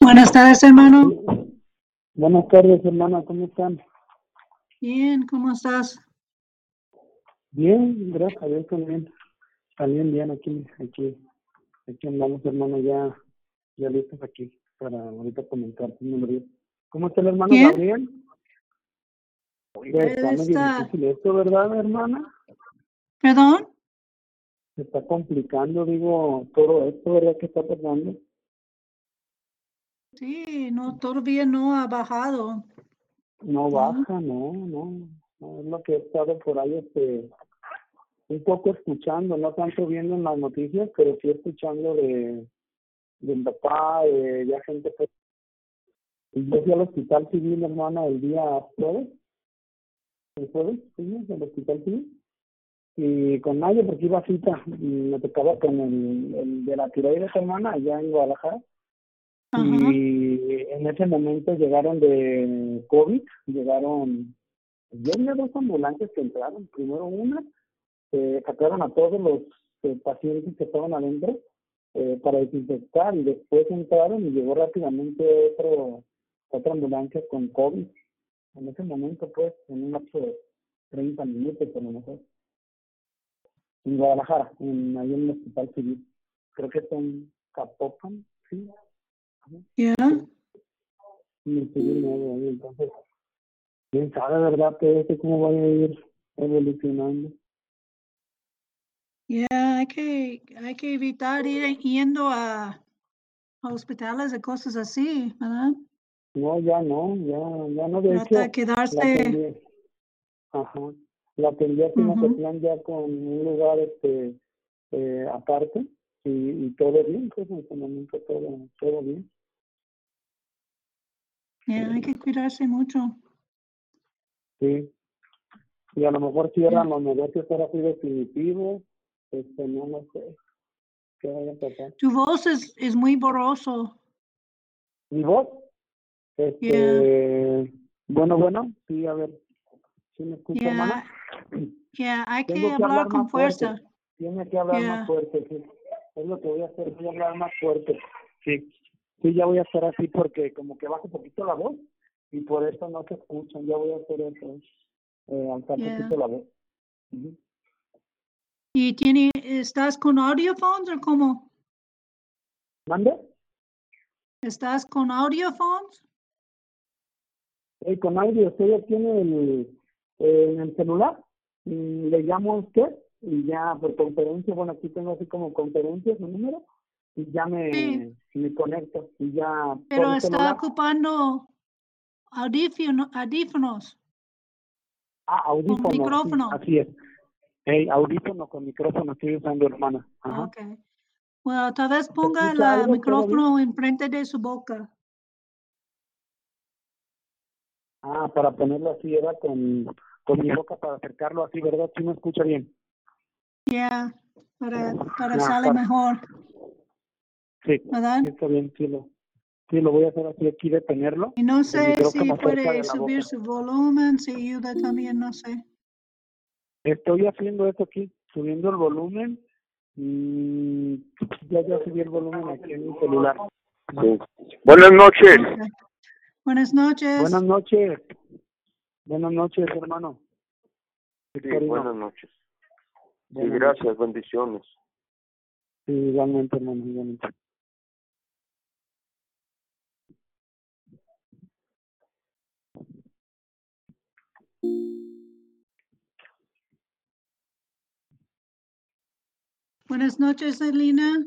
Buenas tardes, hermano. Buenas tardes, hermana, ¿cómo están? Bien, ¿cómo estás? Bien, gracias a Dios también. También bien aquí, aquí, aquí andamos, hermano, ya, ya listos aquí para ahorita comentar. ¿Cómo está el hermano. Gabriel? Oiga, está medio difícil esto, ¿verdad, hermana? ¿Perdón? Se está complicando, digo, todo esto, ¿verdad? que está pasando? Sí, no, todavía no ha bajado. No baja, no, no, no, es lo que he estado por ahí, este, un poco escuchando, no tanto viendo en las noticias, pero sí escuchando de, de mi papá, de ya gente yo fui al hospital civil, hermana, el día jueves, el jueves, fuimos al hospital civil, y con nadie porque iba a cita, y me tocaba con el, el de la tiroides, hermana, allá en Guadalajara, Ajá. y en ese momento llegaron de COVID, llegaron, yo vi dos ambulancias que entraron, primero una, eh, sacaron a todos los eh, pacientes que estaban adentro eh, para desinfectar y después entraron y llegó rápidamente otro, otra ambulancia con COVID. En ese momento, pues, en un lapso de 30 minutos, a lo mejor. En Guadalajara, en, ahí en el hospital civil. Creo que son Capopan, sí. Ya. en el civil nuevo ahí, entonces quién sabe verdad todo esto cómo vaya a ir evolucionando Ya, hay que, hay que evitar ir yendo a, a hospitales de cosas así, ¿verdad? No ya no ya ya no de hecho de la quedarse. atendí ajá la atendí aquí en. Ocotlán ya con un lugar este eh, aparte y, y todo bien pues en este momento todo todo bien Ya, hay que cuidarse mucho. sí y a lo mejor cierran los negocios ahora sí definitivo este no no sé qué vaya a pasar Tu voz es, es muy borroso. mi voz este bueno bueno sí a ver ¿sí me escucha Ya, hermana? ya, hay que hablar con más fuerte. fuerza. Tiene que hablar más fuerte, sí. Es lo que voy a hacer, voy a hablar más fuerte. Sí. Sí, ya voy a hacer así porque como que baja un poquito la voz y por eso no se escuchan. Ya voy a hacer eso, eh, alzar un poquito la voz. Ujú. ¿Y tiene, estás con audiophones o cómo? ¿Mande? ¿Estás con audiophones? Eh, con audio, usted ya tiene el, eh, en el celular. y le llamo a usted y ya por conferencia, bueno, aquí tengo así como conferencia su número y ya me, Sí. me conecto y ya Pero está celular. ocupando audífono- audífonos. Ah, audífono. sí, micrófono. así es. Hey, audífono con micrófono estoy usando, hermana. Ajá. Ok. Bueno, tal vez ponga el micrófono enfrente de su boca. Ah, para ponerlo así, era con, con mi boca para acercarlo así, ¿verdad? Sí me escucha bien. Ya, para, para Ya, sale para- mejor, Sí, ¿verdad? está bien, sí lo, sí lo voy a hacer así aquí, detenerlo. Y no sé si puede subir su volumen, si ayuda también, no sé. Estoy haciendo esto aquí, subiendo el volumen y ya ya subí el volumen aquí en mi celular. Sí. Buenas noches. Buenas noches. Buenas noches. Buenas noches, hermano. Sí, buenas noches. Sí, gracias, bendiciones. Sí, igualmente, hermano, igualmente. Buenas noches, Elina.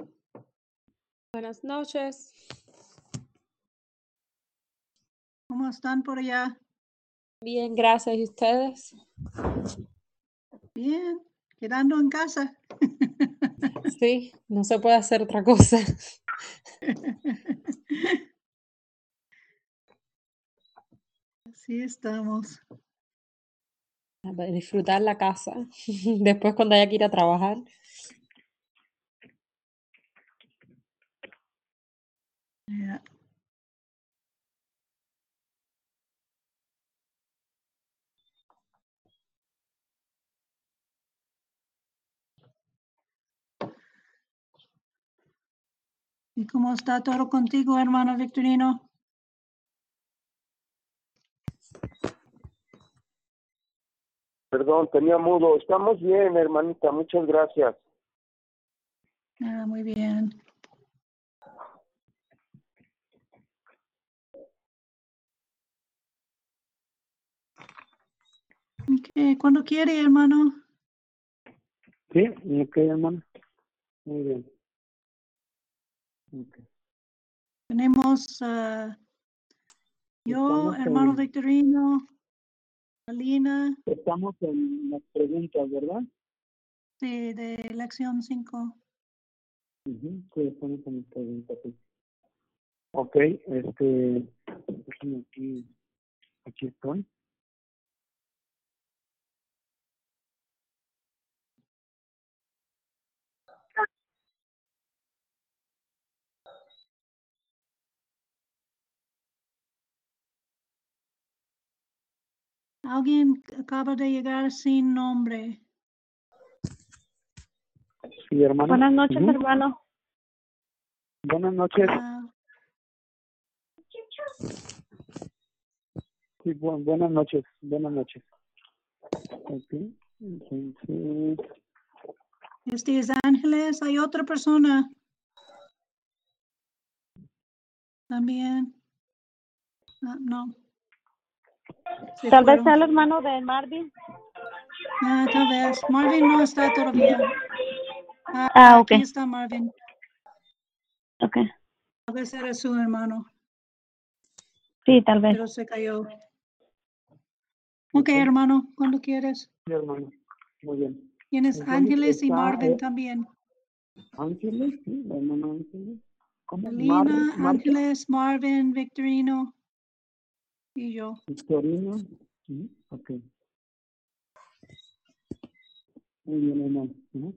Buenas noches. ¿Cómo están por allá? Bien, gracias. ¿Y ustedes? Bien, quedando en casa. Sí, no se puede hacer otra cosa. Así estamos. A Disfrutar la casa. Después cuando haya que ir a trabajar. Ya. ¿Y cómo está todo contigo, hermano Victorino? Perdón, tenía mudo. Estamos bien, hermanita. Muchas gracias. Ah, muy bien. Ok, cuando quiere, hermano. Sí, ok, hermano. Muy bien. Ok. Tenemos ah, yo, hermano en- Victorino, Alina, Estamos en las preguntas, ¿verdad? sí, de lección 5. Ujú, Sí, estamos en las preguntas, sí. Ok, este, aquí, aquí estoy. Alguien acaba de llegar sin nombre. Sí, hermano. Buenas noches, hermano. Buenas noches. Ah, Sí, bu- buenas noches. Buenas noches. Entonces, este es Ángeles, hay otra persona. También. Ah, no. Se Tal vez fueron. sea el hermano de Marvin. Ah, tal vez. Marvin no está todavía. Ah, Ah, ok. Aquí está Marvin. Ok. Tal vez era su hermano, Sí, tal vez. pero se cayó. Ok, hermano, cuando quieres. sí, hermano. Muy bien. Tienes Entonces, Ángeles y Marvin eh, también. Ángeles, sí, la hermana Ángeles. ¿Cómo? Alina, Marvin, Marta, Ángeles, Marvin, Victorino y yo. Victorino. Sí, ok. Muy bien, hermano. Ujú.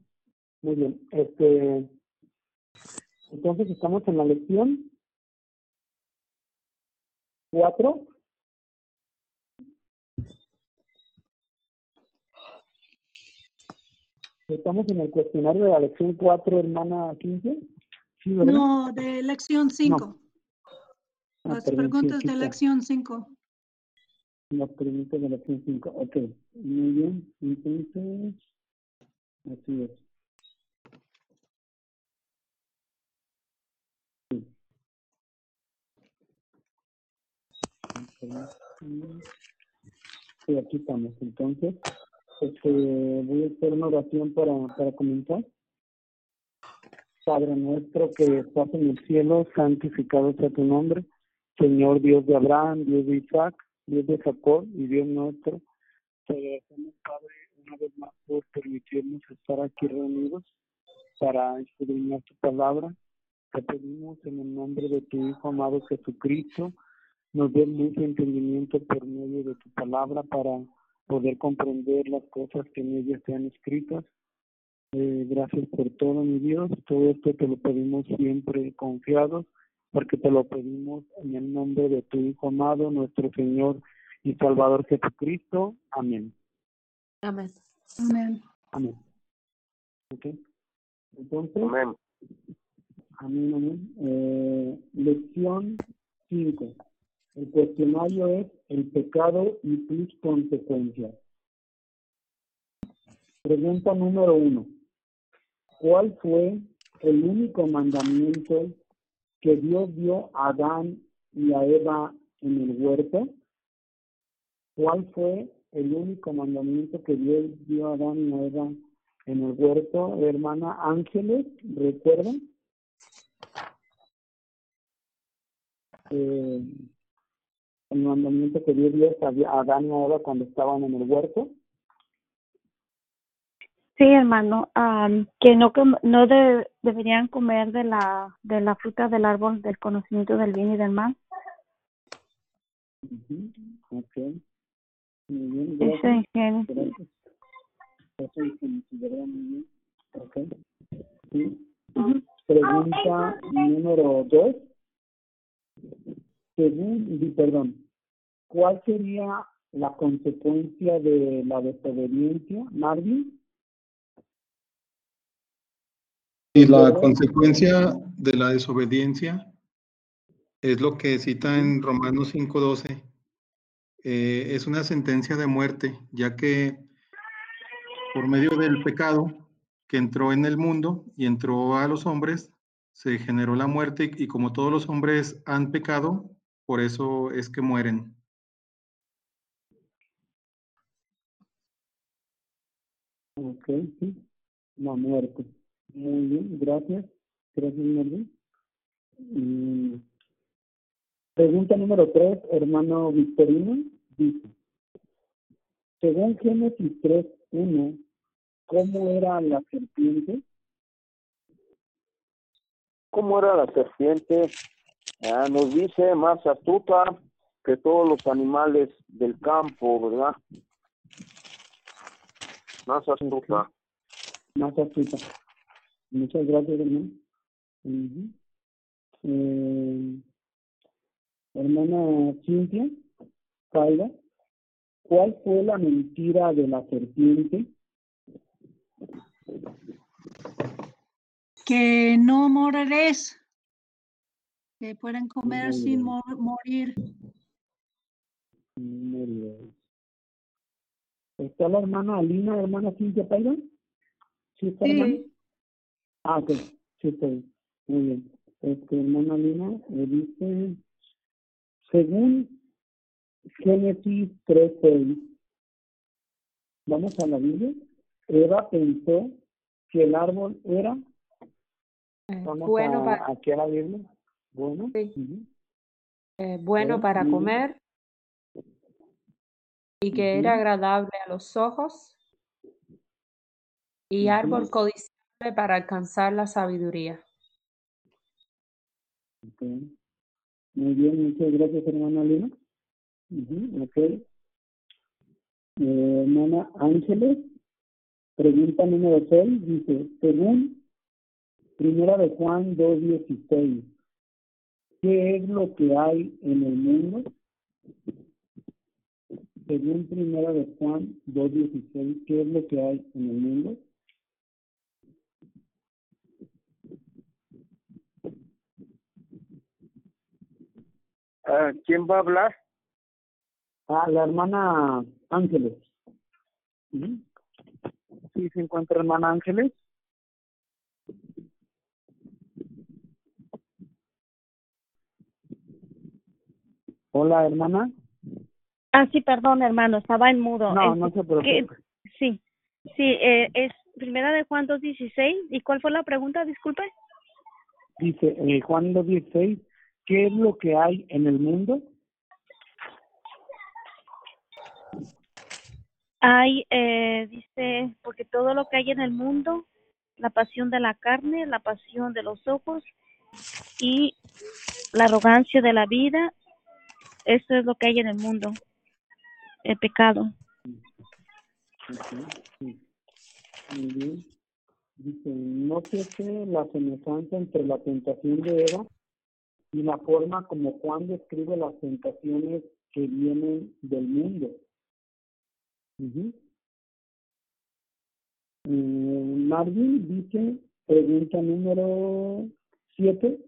Muy bien. Este, entonces estamos en la lección cuatro. Estamos en el cuestionario de la lección 4, hermana 15. Sí. No, de lección 5. Ah, Las preguntas de está. lección 5. Las preguntas de la lección 5. Ok, muy bien. Entonces, así es. Sí. Sí, aquí estamos. Entonces, este, voy a hacer una oración para, para comenzar. Padre nuestro que estás en el cielo, santificado sea tu nombre. Señor Dios de Abraham, Dios de Isaac, Dios de Jacob y Dios nuestro. Te agradecemos, Padre, una vez más por permitirnos estar aquí reunidos para escudriñar tu palabra. Te pedimos en el nombre de tu Hijo amado Jesucristo, nos luz y entendimiento por medio de tu palabra para poder comprender las cosas que en ella sean escritas. Eh, gracias por todo, mi Dios. Todo esto te lo pedimos siempre confiados, porque te lo pedimos en el nombre de tu Hijo amado, nuestro Señor y Salvador Jesucristo. Amén. Amén. Amén. Amén. ¿Ok? Entonces, Amén. amén, amén. Eh, lección 5. El cuestionario es el pecado y sus consecuencias. Pregunta número uno. ¿Cuál fue el único mandamiento que Dios dio a Adán y a Eva en el huerto? ¿Cuál fue el único mandamiento que Dios dio a Adán y a Eva en el huerto? Hermana Ángeles, ¿recuerdan? Eh, el mandamiento que Dios dio a Adán y a Eva cuando estaban en el huerto. Sí, hermano, am, que no no de- deberían comer de la de la fruta del árbol del conocimiento del bien y del mal. Ujú, Ok. Muy bien, Eso. Eso es considerado muy bien. Ok. Sí. Ujú. Pregunta número dos. Según, perdón, ¿cuál sería la consecuencia de la desobediencia, Marvin? Y la consecuencia de la desobediencia es lo que cita en Romanos 5:12. Eh, es una sentencia de muerte, ya que por medio del pecado que entró en el mundo y entró a los hombres, se generó la muerte y, y como todos los hombres han pecado, por eso es que mueren. Ok, sí. La muerte. Muy bien, gracias. Gracias. Y pregunta número tres, hermano Victorino, dice, según Génesis 3.1, ¿cómo era la serpiente? ¿Cómo era la serpiente? Ah, nos dice más astuta que todos los animales del campo, ¿verdad? Más astuta. Más astuta. Muchas gracias, hermano. Eh, hermana Cintia, Calva, ¿cuál fue la mentira de la serpiente? Que no moriréis. Que pueden comer Muy sin mor- morir. Muy bien. ¿Está la hermana Alina, hermana Cintia Paiva? ¿Sí está, hermana? Ah, ok. Sí. Muy bien. Este, hermana Alina, me dice, según Génesis 3.6, vamos a la Biblia, Eva pensó que el árbol era, Eh, vamos bueno a, para, aquí a la Biblia, bueno, Sí. eh, bueno para comer y que era agradable a los ojos y árbol para alcanzar la sabiduría. Muy bien, muchas gracias, hermana Alina. Ujú, ok. Eh, hermana Ángeles, pregunta número 6, dice, según Primera de Juan 2.16, ¿qué es lo que hay en el mundo? Según Primera de Juan 2.16, ¿qué es lo que hay en el mundo? Ah, ¿Quién va a hablar? Ah, la hermana Ángeles. ¿Sí se encuentra hermana Ángeles? Hola, hermana. Ah, sí, perdón, hermano, estaba en mudo. No, no se preocupe. Sí, sí, eh, es primera de Juan 2.16. ¿Y cuál fue la pregunta? Disculpe. Dice eh, Juan 2.16, ¿qué es lo que hay en el mundo? Hay, eh, dice, porque todo lo que hay en el mundo, la pasión de la carne, la pasión de los ojos y la arrogancia de la vida, eso es lo que hay en el mundo, el pecado. Ok, sí. Muy bien. Dice, no sé la semejanza entre la tentación de Eva y la forma como Juan describe las tentaciones que vienen del mundo. Ujú. Eh, Marvin dice, pregunta número 7,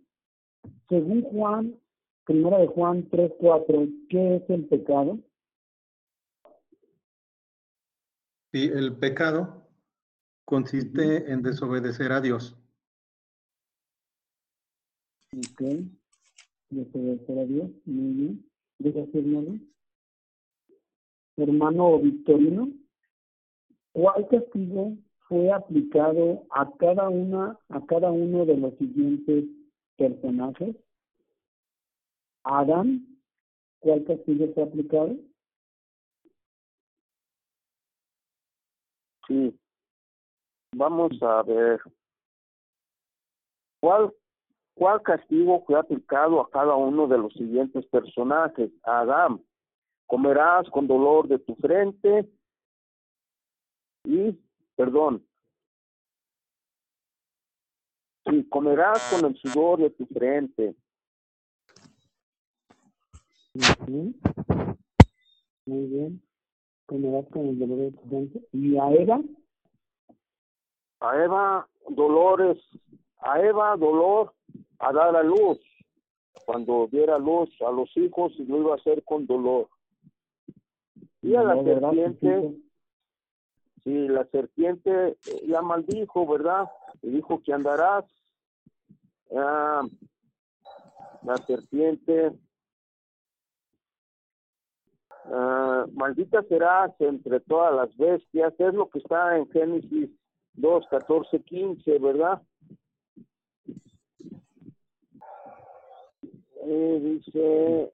según Juan, primera de Juan 3.4, ¿qué es el pecado? Sí, el pecado consiste en desobedecer a Dios. Desobedecer a Dios. Muy bien. Gracias, hermano. Hermano Victorino, ¿cuál castigo fue aplicado a cada una, a cada uno de los siguientes personajes? Adán, ¿cuál castigo fue aplicado? Sí. Vamos a ver. ¿Cuál, ¿Cuál castigo fue aplicado a cada uno de los siguientes personajes? A Adán, comerás con dolor de tu frente y, perdón, sí, comerás con el sudor de tu frente. Muy bien. Comerás con el dolor de tu frente. ¿Y a Eva? a Eva dolores, a Eva dolor a dar a luz. Cuando diera luz a los hijos, y lo iba a hacer con dolor. Y a la serpiente, sí, la serpiente eh, la maldijo, ¿verdad? Y dijo que andarás. Ah, la serpiente, ah, maldita serás entre todas las bestias, es lo que está en Génesis 2, 14, 15, ¿verdad? Eh, dice,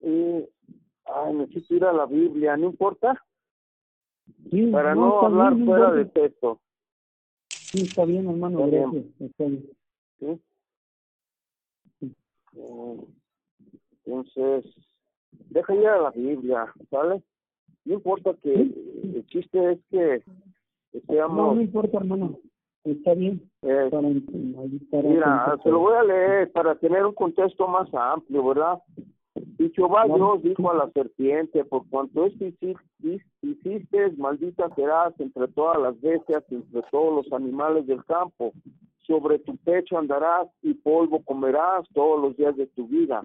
eh, ay, necesito ir a la Biblia, ¿no importa? Sí, Para no, hablar bien, no fuera de texto. Sí, está bien, hermano, Está bien. gracias. Está bien. ¿sí? Eh, Entonces, deja ir a la Biblia, ¿sale? No importa que el chiste es que, que No, no importa, hermano. Está bien. eh, Para, para mira, se lo voy a leer para tener un contexto más amplio, ¿verdad? Y Jehová. Dios dijo a la serpiente, por cuanto esto hici- hi- hiciste, maldita serás entre todas las bestias, entre todos los animales del campo. Sobre tu pecho andarás y polvo comerás todos los días de tu vida.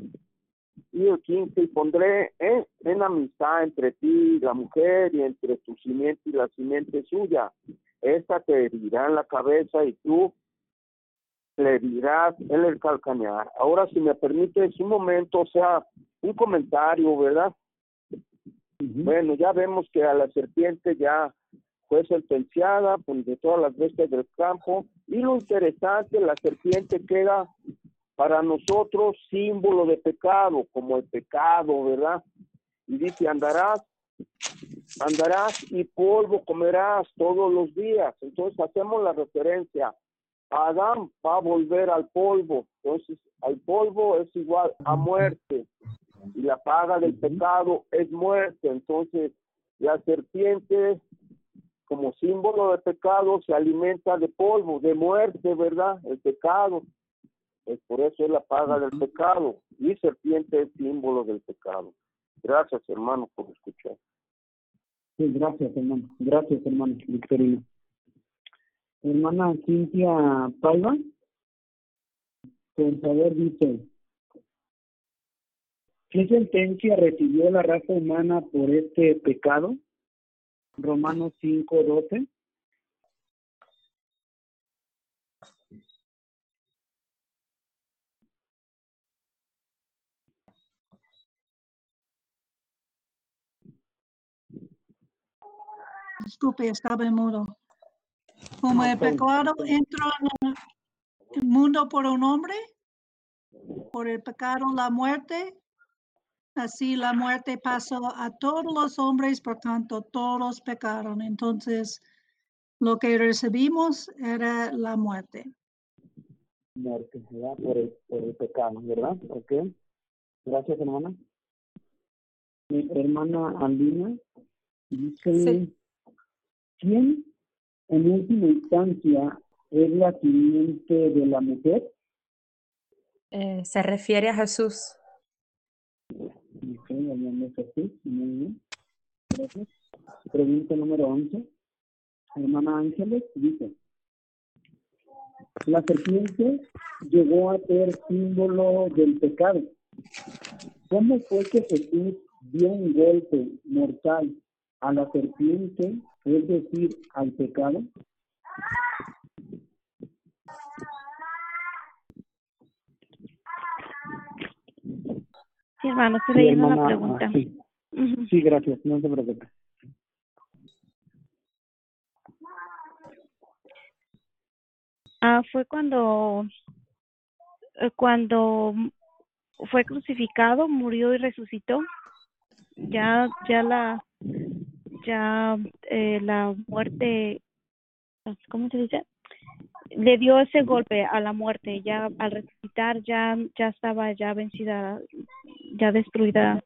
Y el 15, y pondré en, en amistad entre ti y la mujer y entre tu simiente y la simiente suya. Esta te herirá en la cabeza y tú le dirás en el calcañar. Ahora, si me permites un momento, o sea, un comentario, ¿verdad? Bueno, ya vemos que a la serpiente ya fue sentenciada pues, de todas las bestias del campo. Y lo interesante, la serpiente queda para nosotros símbolo de pecado, como el pecado, ¿verdad? Y dice, andarás, andarás y polvo comerás todos los días. Entonces hacemos la referencia. Adán va a volver al polvo. Entonces, al polvo es igual a muerte y la paga del pecado es muerte. Entonces, la serpiente, como símbolo de pecado, se alimenta de polvo, de muerte, ¿verdad? El pecado. Pues por eso es la paga del pecado. Y serpiente es símbolo del pecado. Gracias, hermano, por escuchar. Gracias, hermano. Gracias, hermano Victorino. Hermana Cintia Paiva, por favor, dice, ¿qué sentencia recibió la raza humana por este pecado? Romanos 5, 12. Disculpe, estaba en mudo. Como el está bien, pecado entró en el mundo por un hombre, por el pecado la muerte, así la muerte pasó a todos los hombres, por tanto todos pecaron. Entonces, lo que recibimos era la muerte. Muerte, ¿verdad? Por el, por el pecado, ¿verdad? Ok. Gracias, hermana. Mi hermana Andina dice, Sí. ¿Quién en última instancia es la simiente de la mujer? Eh, se refiere a Jesús. Ok, hablando de Jesús, muy bien. Gracias. Pregunta número 11. Hermana Ángeles dice, la serpiente llegó a ser símbolo del pecado. ¿Cómo fue que Jesús dio un golpe mortal a la serpiente, es decir, al pecado? Sí, hermano, estoy Sí, leyendo la hermana, pregunta. ah, sí. Sí, gracias, no se preocupe. Ah, fue cuando, eh, cuando fue crucificado, murió y resucitó. Ya, ya la, ya eh, la muerte, ¿cómo se dice? Le dio ese golpe a la muerte. Ya al resucitar, ya, ya estaba ya vencida, ya destruida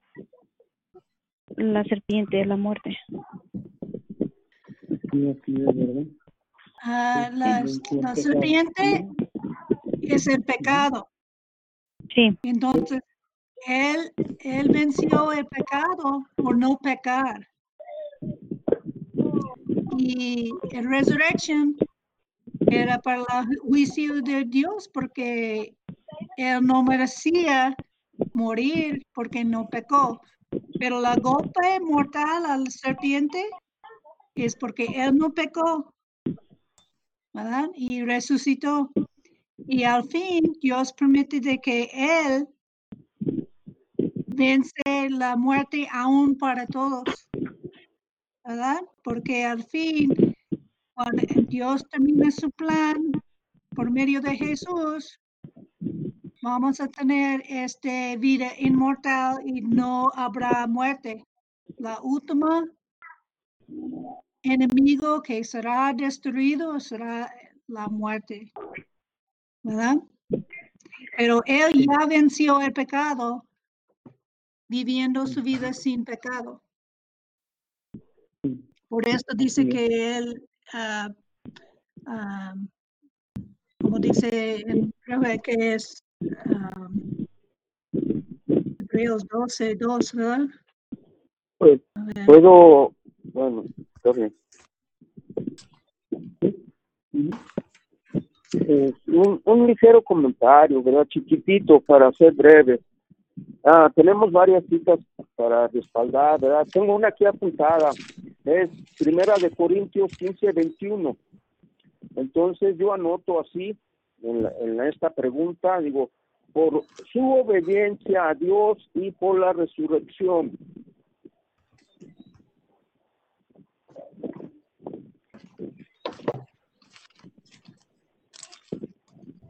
la serpiente, la muerte. Ah, la, la serpiente es el pecado. Sí, Entonces, él, él venció el pecado por no pecar. Y en resurrection, era para el juicio de Dios porque él no merecía morir porque no pecó. Pero la golpe mortal al serpiente es porque él no pecó, ¿verdad? Y resucitó. Y al fin Dios permite de que él vence la muerte aún para todos, ¿verdad? Porque al fin, cuando Dios termina su plan por medio de Jesús, vamos a tener este vida inmortal y no habrá muerte. La última enemigo que será destruido será la muerte. ¿Verdad? Pero él ya venció el pecado viviendo su vida sin pecado. Por esto dice que él, ah, como dice, creo que es um, Hebreos 12, 2, ¿verdad? Pues, puedo, bueno, está bien. Eh, un, un ligero comentario, ¿verdad? Chiquitito para ser breve. Ah, tenemos varias citas para respaldar, ¿verdad? Tengo una aquí apuntada, es Primera de Corintios 15, 21. Entonces yo anoto así en, en esta pregunta, digo, por su obediencia a Dios y por la resurrección.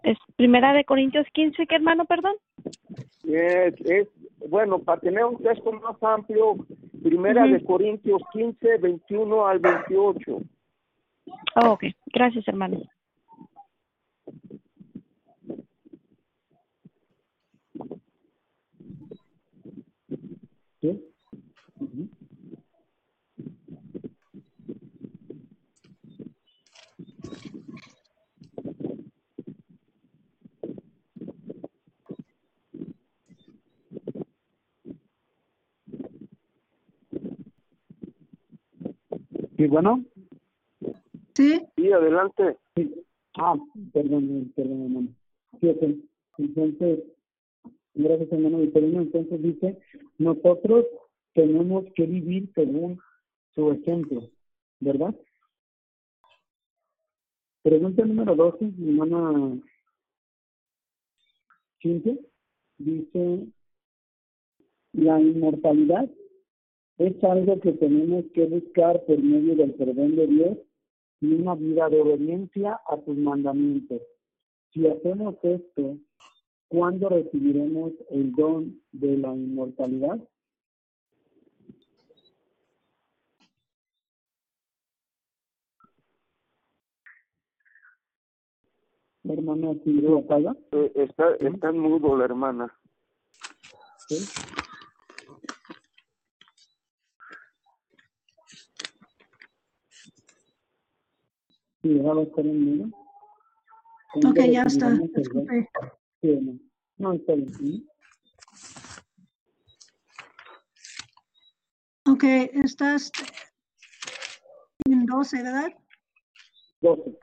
Es Primera de Corintios 15, ¿qué hermano, perdón? Es, es, bueno, para tener un texto más amplio, Primera de Corintios 15, 21 al 28. Oh, ok, gracias hermano. ¿Sí? Ujú. Sí, bueno. Sí, Sí, adelante. Sí. Ah, perdón, perdón, hermano. Sí, ok. Entonces, gracias, hermano Vitorino. Entonces dice, nosotros tenemos que vivir según su ejemplo, ¿verdad? Pregunta número 12, mi hermana Cintia, dice, la inmortalidad es algo que tenemos que buscar por medio del perdón de Dios y una vida de obediencia a sus mandamientos. Si hacemos esto, ¿cuándo recibiremos el don de la inmortalidad? La hermana Paga, Eh, está, está en mudo la hermana. ¿sí? Sí, estar en ok, ya está. Disculpe. Sí, hermano. No, está bien. ¿sí? Ok, estás en 12, ¿verdad? 12.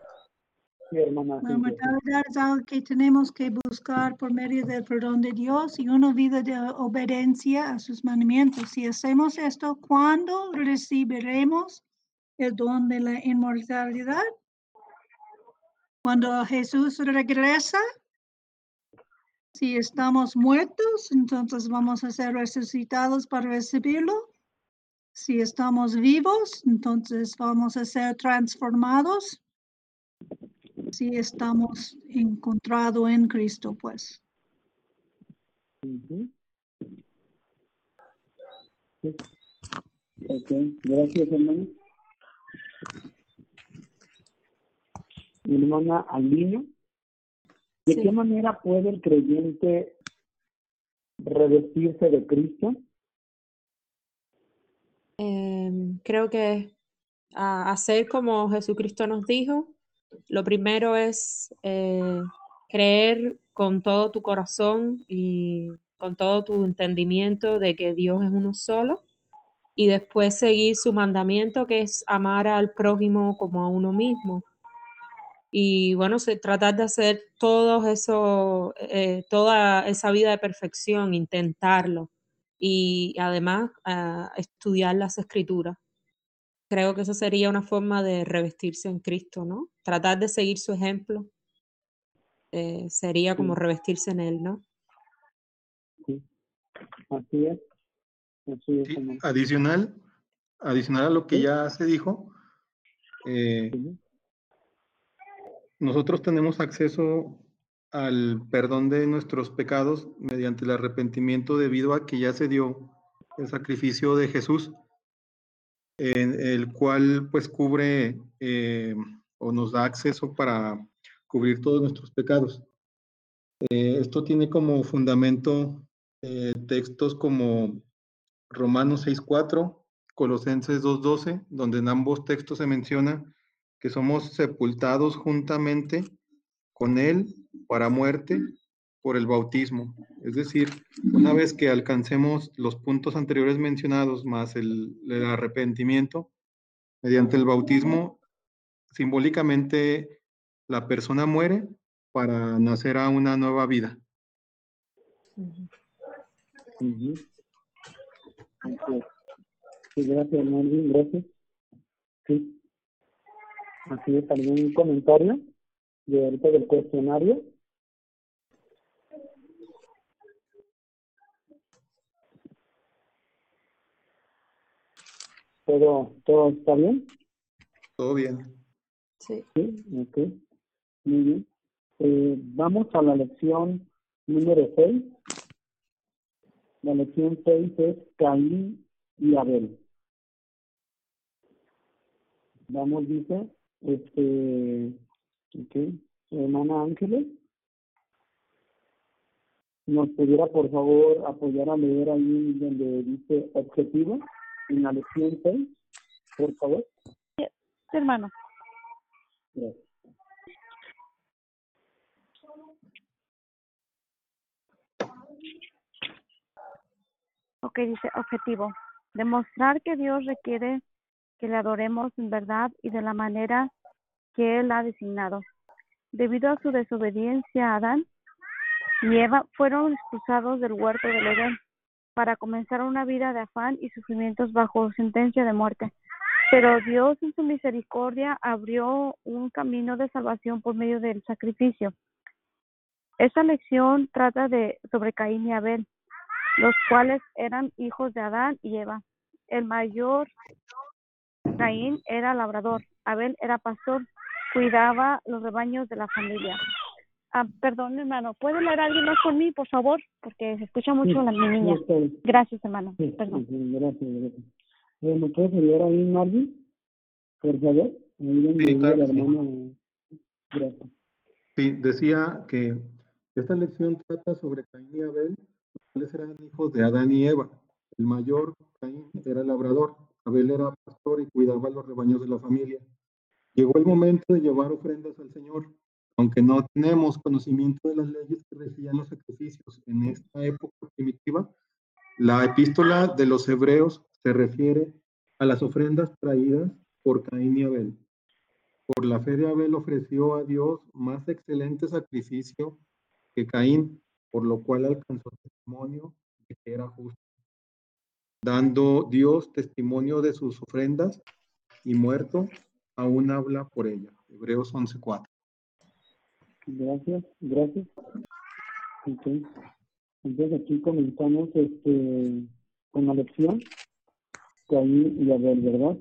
Sí, hermana. La mortalidad es algo que tenemos que buscar por medio del perdón de Dios y una vida de obediencia a sus mandamientos. Si hacemos esto, ¿cuándo recibiremos el don de la inmortalidad? Cuando Jesús regresa, si estamos muertos, entonces vamos a ser resucitados para recibirlo. Si estamos vivos, entonces vamos a ser transformados si estamos encontrados en Cristo, pues. Sí. Ok, gracias, hermano. Mi hermana Alina, ¿de Sí. qué manera puede el creyente revestirse de Cristo? Em, creo que a hacer como Jesucristo nos dijo, lo primero es eh, creer con todo tu corazón y con todo tu entendimiento de que Dios es uno solo y después seguir su mandamiento que es amar al prójimo como a uno mismo. Y bueno, se, tratar de hacer todo eso, eh, toda esa vida de perfección, intentarlo. Y además ah, estudiar las escrituras. Creo que esa sería una forma de revestirse en Cristo, ¿no? Tratar de seguir su ejemplo eh, sería como revestirse en él, ¿no? Sí. Así es. Así es. Sí, adicional, adicional a lo que Sí. ya se dijo, eh, Sí. Nosotros tenemos acceso al perdón de nuestros pecados mediante el arrepentimiento debido a que ya se dio el sacrificio de Jesús, en el cual pues cubre eh, o nos da acceso para cubrir todos nuestros pecados. Eh, esto tiene como fundamento eh, textos como Romanos 6.4, Colosenses 2.12, donde en ambos textos se menciona que somos sepultados juntamente con Él para muerte por el bautismo. Es decir, una vez que alcancemos los puntos anteriores mencionados más el, el arrepentimiento, mediante el bautismo, simbólicamente la persona muere para nacer a una nueva vida. Sí, gracias, Melvin, gracias. Sí. Así es, ¿algún comentario de ahorita del cuestionario? ¿Todo, todo está bien? Todo bien. Sí. Sí, ok. Muy bien. Eh, vamos a la lección número 6. La lección 6 es Caín y Abel. Vamos, dice, este, ok, hermana Ángeles, ¿nos pudiera por favor apoyar a leer ahí donde dice objetivo en la lección 6? Por favor. Sí, hermano. Gracias. Ok, dice objetivo. Demostrar que Dios requiere que le adoremos en verdad y de la manera que Él ha designado. Debido a su desobediencia, Adán y Eva fueron expulsados del huerto del Edén para comenzar una vida de afán y sufrimientos bajo sentencia de muerte. Pero Dios en su misericordia abrió un camino de salvación por medio del sacrificio. Esta lección trata de sobre Caín y Abel, los cuales eran hijos de Adán y Eva. El mayor Caín era labrador, Abel era pastor, cuidaba los rebaños de la familia. Ah, perdón, hermano, ¿puede leer alguien más por mí, por favor? Porque se escucha mucho Sí, la mi niña. sí. Gracias, hermano. Sí, Perdón. sí, gracias, gracias. Eh, ¿Me puedes ayudar ahí, Marvin? Por favor. Ahí claro la que sí. hermana. Gracias. Sí, decía que esta lección trata sobre Caín y Abel, los cuales eran hijos de Adán y Eva. El mayor, Caín, era labrador, Abel era pastor y cuidaba los rebaños de la familia. Llegó el momento de llevar ofrendas al Señor. Aunque no tenemos conocimiento de las leyes que regían los sacrificios en esta época primitiva, la epístola de los hebreos se refiere a las ofrendas traídas por Caín y Abel. Por la fe de Abel ofreció a Dios más excelente sacrificio que Caín, por lo cual alcanzó testimonio de que era justo, dando Dios testimonio de sus ofrendas y muerto, aún habla por ella. Hebreos 11:4. Gracias, gracias. Ok. Entonces aquí comenzamos este, con la lección. Caín y Abel, ¿verdad?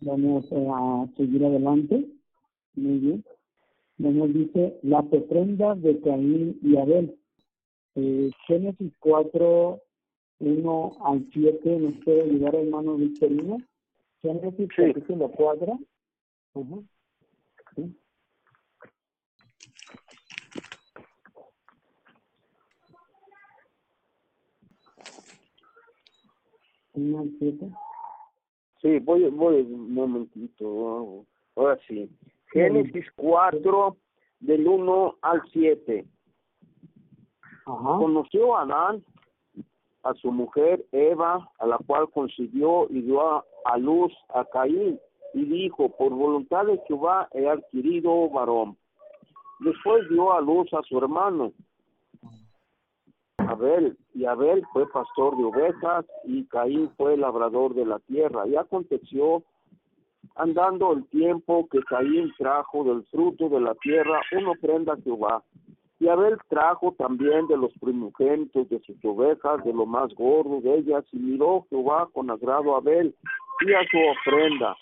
Vamos eh, a seguir adelante. Muy bien. Nos dice las ofrendas de Caín y Abel. Eh, Génesis 4, 1 al 7, ¿nos puede ayudar hermano Victorino? Génesis Sí. capítulo 4. Ajá. Sí. Uno al siete. Sí, voy, voy un momentito. Ahora sí. Génesis 4, del 1 al 7. Ajá. Conoció a Adán, a su mujer Eva, a la cual concibió y dio a, a luz a Caín, y dijo, por voluntad de Jehová he adquirido varón. Después dio a luz a su hermano, Abel, y Abel fue pastor de ovejas, y Caín fue labrador de la tierra. Y aconteció, andando el tiempo, que Caín trajo del fruto de la tierra una ofrenda a Jehová. Y Abel trajo también de los primogénitos de sus ovejas, de lo más gordo de ellas, y miró Jehová con agrado a Abel y a su ofrenda,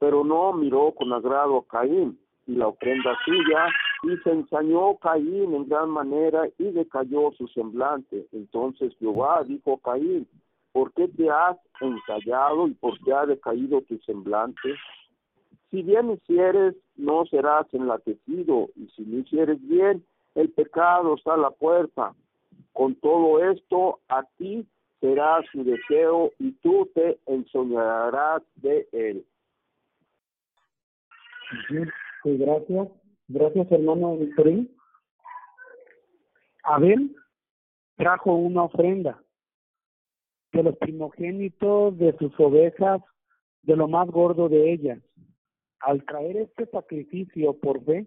pero no miró con agrado a Caín y la ofrenda suya, y se ensañó Caín en gran manera y decayó su semblante. Entonces Jehová dijo a Caín, ¿por qué te has ensayado y por qué ha decaído tu semblante? Si bien hicieres, no serás enlatecido, y si no hicieres bien, el pecado está a la puerta. Con todo esto, a ti será su deseo y tú te ensoñarás de él. Gracias. Gracias, hermano Victorín. Abel trajo una ofrenda de los primogénitos de sus ovejas, de lo más gordo de ellas. Al traer este sacrificio por fe,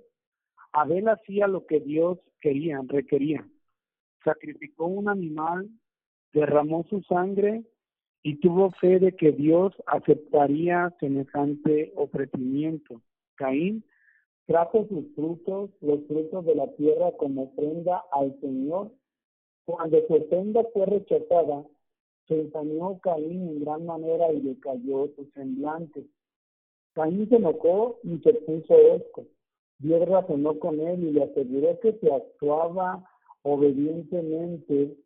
Abel hacía lo que Dios quería, requería. Sacrificó un animal, derramó su sangre y tuvo fe de que Dios aceptaría semejante ofrecimiento. Caín trajo sus frutos, los frutos de la tierra como ofrenda al Señor. Cuando su ofrenda fue rechazada, se ensañó Caín en gran manera y decayó su semblante. Caín se enojó y se puso esto. Dios razonó con él y le aseguró que si actuaba obedientemente,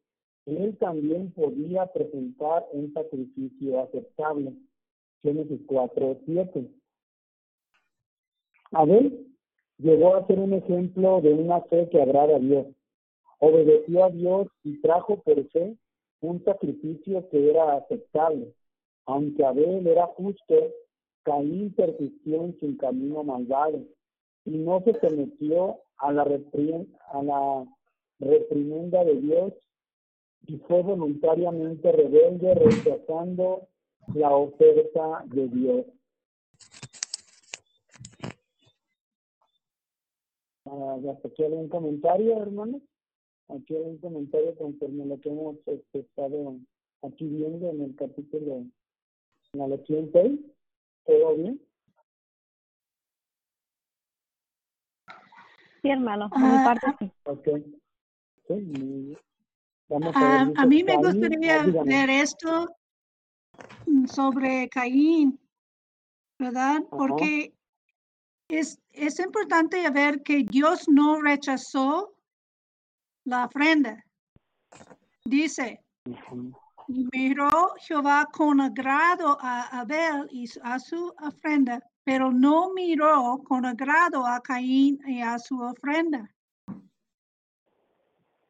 él también podía presentar un sacrificio aceptable. Génesis 4, 7. Abel llegó a ser un ejemplo de una fe que agrada a Dios. Obedeció a Dios y trajo por fe un sacrificio que era aceptable. Aunque Abel era justo, Caín persistió en su camino malvado y no se sometió a la, a la reprimenda de Dios y fue voluntariamente rebelde rechazando la oferta de Dios. Uh, aquí algún comentario, hermano. Aquí hay un comentario conforme lo que hemos este, estado aquí viendo en el capítulo, en la lección 6. ¿Todo bien? Sí, hermano, por mi parte sí. Ok. Sí, Vamos a, ver, a mí me gustaría ver esto sobre Caín, ¿verdad? Porque es, es importante ver que Dios no rechazó la ofrenda. Dice, miró Jehová con agrado a Abel y a su ofrenda, pero no miró con agrado a Caín y a su ofrenda.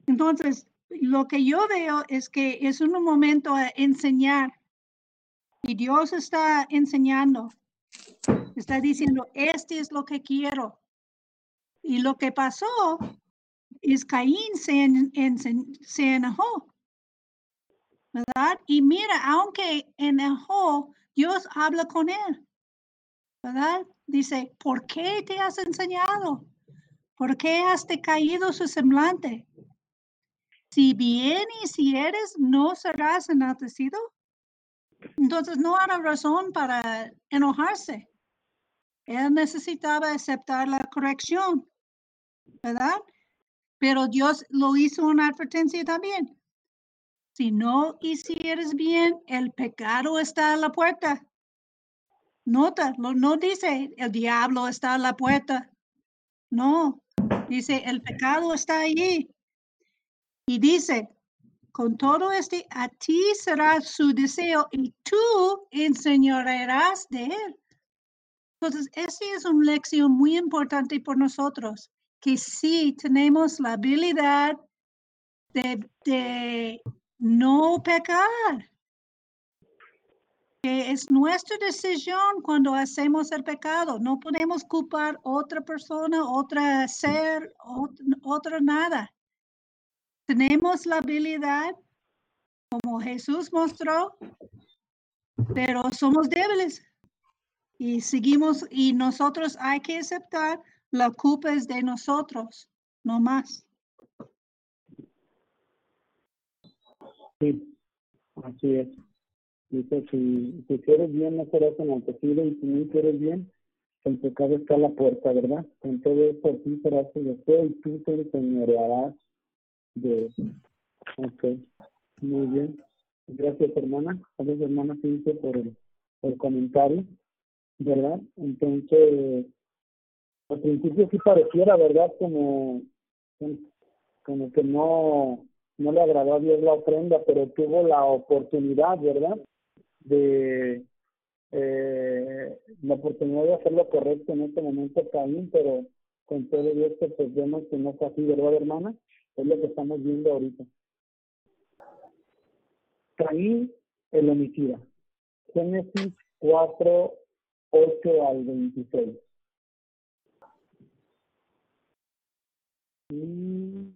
Entonces, lo que yo veo es que es un momento a enseñar y Dios está enseñando, está diciendo, este es lo que quiero. Y lo que pasó es Caín se, se enojó. Y mira, aunque enojó, Dios habla con él. ¿Verdad? Dice, ¿por qué te has enseñado? ¿Por qué has decaído su semblante? Si bien y si eres, no serás enaltecido. Entonces no era razón para enojarse. Él necesitaba aceptar la corrección, ¿verdad? Pero Dios lo hizo una advertencia también. Si no hicieres bien, el pecado está a la puerta. Nota, no dice el diablo está a la puerta. No, dice el pecado está allí. Y dice, con todo este, a ti será su deseo y tú enseñarás de él. Entonces, esta es una lección muy importante por nosotros, que sí tenemos la habilidad de, de no pecar es nuestra decisión cuando hacemos el pecado. No podemos culpar otra persona, otra ser, otro, nada. Tenemos la habilidad, como Jesús mostró, pero somos débiles. y seguimos y nosotros hay que aceptar la culpa de nosotros, no más. Sí, así es. Dice, si, quieres bien, no serás enaltecido, y si no quieres bien, el pecado está la puerta, ¿verdad? Entonces, por ti serás tu deseo y tú te señorearás de... Ok, muy bien. Gracias, hermana. Gracias, hermana por el, el comentario, ¿verdad? Entonces, al principio sí pareciera, ¿verdad? Como, como que no, no le agradó a Dios la ofrenda, pero tuvo la oportunidad, ¿verdad? De eh, la oportunidad de hacer lo correcto en este momento Caín, pero con todo esto pues vemos que no fue así, ¿verdad, hermana? Es lo que estamos viendo ahorita. Caín, el homicida. Génesis 4, 8 al 26. Y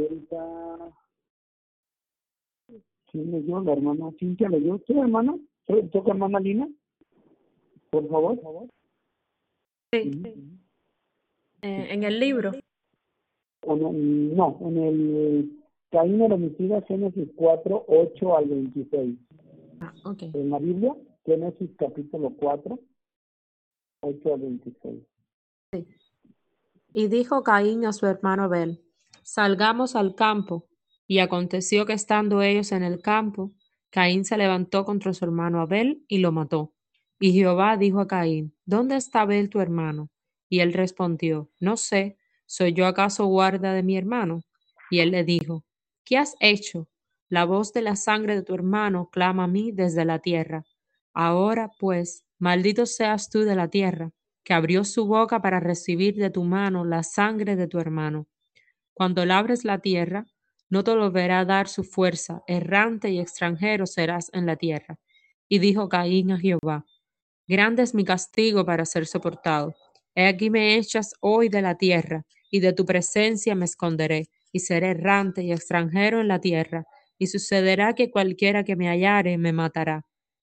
ahorita. ¿Quién leyó? La hermana Cintia leyó. ¿Tú, hermana? ¿Tú, hermana Lina? Por favor. Por favor. Sí. Eh, en el libro. no, no, en el Caín el homicida, Génesis 4, 8 al 26. Ah, okay. En la Biblia, Génesis capítulo 4, 8 al 26. Sí. Y dijo Caín a su hermano Abel, salgamos al campo. Y aconteció que estando ellos en el campo, Caín se levantó contra su hermano Abel y lo mató. Y Jehová dijo a Caín, ¿dónde está Abel tu hermano? Y él respondió, no sé, ¿soy yo acaso guarda de mi hermano? Y él le dijo, ¿qué has hecho? La voz de la sangre de tu hermano clama a mí desde la tierra. Ahora, pues, maldito seas tú de la tierra, que abrió su boca para recibir de tu mano la sangre de tu hermano. Cuando labres la tierra, no te volverá a dar su fuerza, errante y extranjero serás en la tierra. Y dijo Caín a Jehová, Grande es mi castigo para ser soportado. He aquí me echas hoy de la tierra, y de tu presencia me esconderé, y seré errante y extranjero en la tierra, y sucederá que cualquiera que me hallare me matará.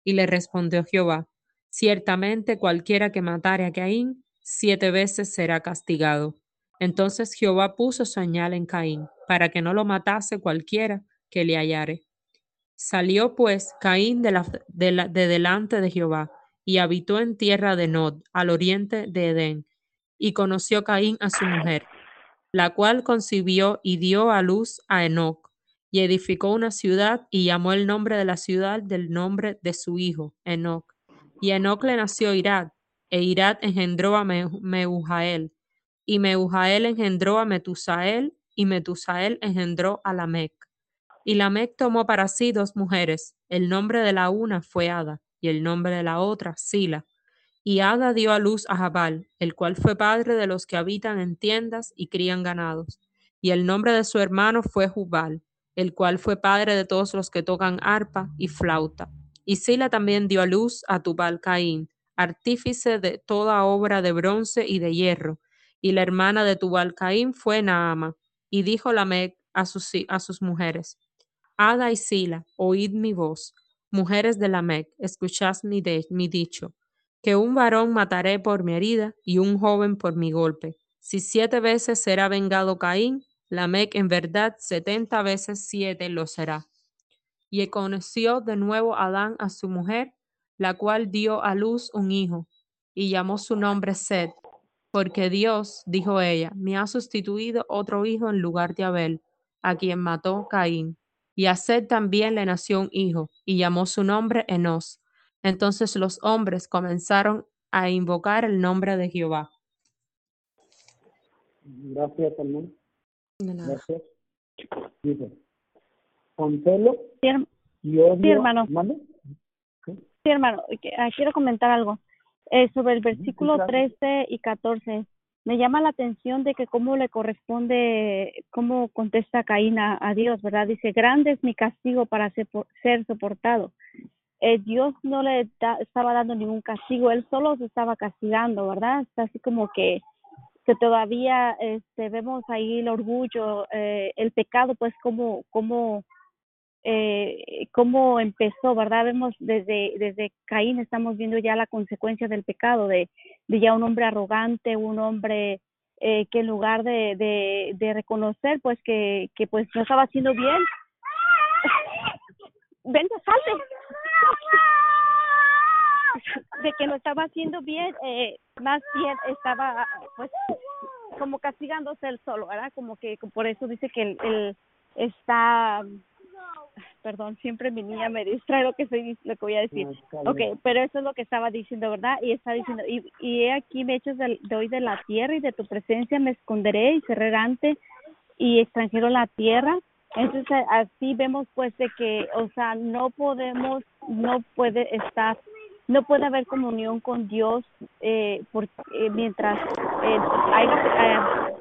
Y le respondió Jehová, Ciertamente cualquiera que matare a Caín, siete veces será castigado. Entonces Jehová puso señal en Caín, para que no lo matase cualquiera que le hallare. Salió pues Caín de, de, de delante de Jehová, y habitó en tierra de Nod, al oriente de Edén, y conoció Caín a su mujer, la cual concibió y dio a luz a Enoc, y edificó una ciudad y llamó el nombre de la ciudad del nombre de su hijo, Enoc. Y Enoc le nació Irad, e Irad engendró a Mehujael, y Mehujael engendró a Metusael, y Metusael engendró a Lamec. Y Lamec tomó para sí dos mujeres, el nombre de la una fue Ada, y el nombre de la otra Sila. Y Ada dio a luz a Jabal, el cual fue padre de los que habitan en tiendas y crían ganados. Y el nombre de su hermano fue Jubal, el cual fue padre de todos los que tocan arpa y flauta. Y Sila también dio a luz a Tubal Caín, artífice de toda obra de bronce y de hierro. Y la hermana de Tubal Caín fue Naama. Y dijo Lamec a sus, a sus mujeres, Ada y Sila, oíd mi voz Mujeres de Lamec, escuchad mi, dicho, que un varón mataré por mi herida y un joven por mi golpe. Si siete veces será vengado Caín, Lamec en verdad setenta veces siete lo será. Y conoció de nuevo Adán a su mujer, la cual dio a luz un hijo, y llamó su nombre Sed, porque Dios, dijo ella, me ha sustituido otro hijo en lugar de Abel, a quien mató Caín. Y a Sed también le nació un hijo, y llamó su nombre Enos. Entonces los hombres comenzaron a invocar el nombre de Jehová. Gracias, hermano. Gracias. Dice, sí, y odio... Sí, hermano. Sí, hermano. Ah, quiero comentar algo. Eh, sobre el versículo 13 y 14 me llama la atención de que cómo le corresponde, cómo contesta Caín a, Dios, ¿verdad? Dice, grande es mi castigo para ser, ser soportado. Eh, Dios no le estaba dando ningún castigo, él solo se estaba castigando, ¿verdad? Está así como que, que todavía este, vemos ahí el orgullo, eh, el pecado, pues como, como eh, cómo empezó, ¿verdad? Vemos desde, desde Caín, estamos viendo ya la consecuencia del pecado, de, de ya un hombre arrogante, un hombre eh, que en lugar de, de, reconocer, pues que, que pues no estaba haciendo bien, vente, salte, de que no estaba haciendo bien, eh, más bien estaba pues como castigándose él solo, ¿verdad? Como que por eso dice que él, él está perdón, siempre mi niña me distrae lo que estoy, lo que voy a decir. Ok, pero eso es lo que estaba diciendo, ¿verdad? Y está diciendo, y, y he aquí me echas de, de hoy de la tierra y de tu presencia me esconderé y seré errante y extranjero la tierra. Entonces así vemos pues de que, o sea, no podemos, no puede estar, no puede haber comunión con Dios eh, porque, eh, mientras eh, haya, eh,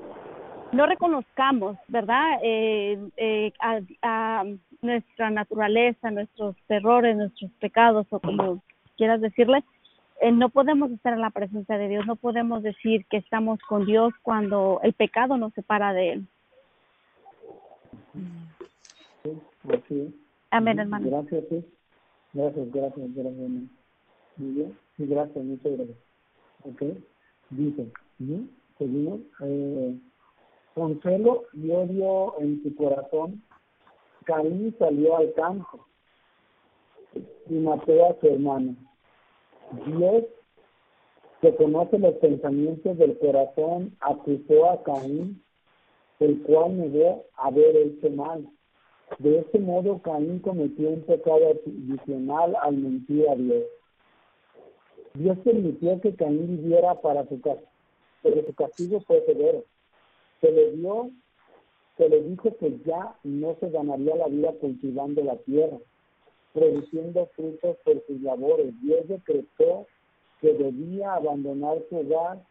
no reconozcamos, ¿verdad? Eh, eh, a, a nuestra naturaleza, nuestros errores, nuestros pecados o como quieras decirle, eh, no podemos estar en la presencia de Dios, no podemos decir que estamos con Dios cuando el pecado nos separa de Él. Sí, así es. Amén, hermano. Gracias, sí. Gracias, gracias, gracias. hermano. Muy bien. Sí, gracias, muchas gracias. Ok. Dice, ¿sí? seguimos. Eh, con celo y odio en su corazón, Caín salió al campo y mató a su hermano. Dios, que conoce los pensamientos del corazón, acusó a Caín, el cual negó haber hecho mal. De este modo, Caín cometió un pecado adicional al mentir a Dios. Dios permitió que Caín viviera para su castigo, pero su castigo fue severo. Se le dio, se le dijo que ya no se ganaría la vida cultivando la tierra, produciendo frutos por sus labores. Dios decretó que debía abandonar su hogar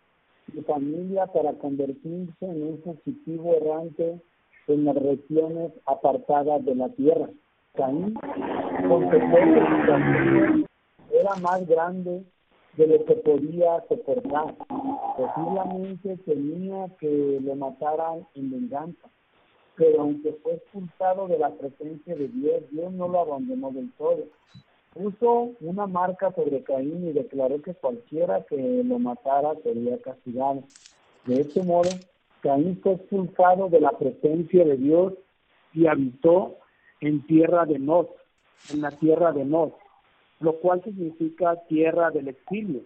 y familia para convertirse en un fugitivo errante en las regiones apartadas de la tierra. Caín que su era más grande de lo que podía soportar. Posiblemente temía que lo mataran en venganza, pero aunque fue expulsado de la presencia de Dios, Dios no lo abandonó del todo. Puso una marca sobre Caín y declaró que cualquiera que lo matara sería castigado. De este modo, Caín fue expulsado de la presencia de Dios y habitó en tierra de Nod, en la tierra de Nod, lo cual significa tierra del exilio.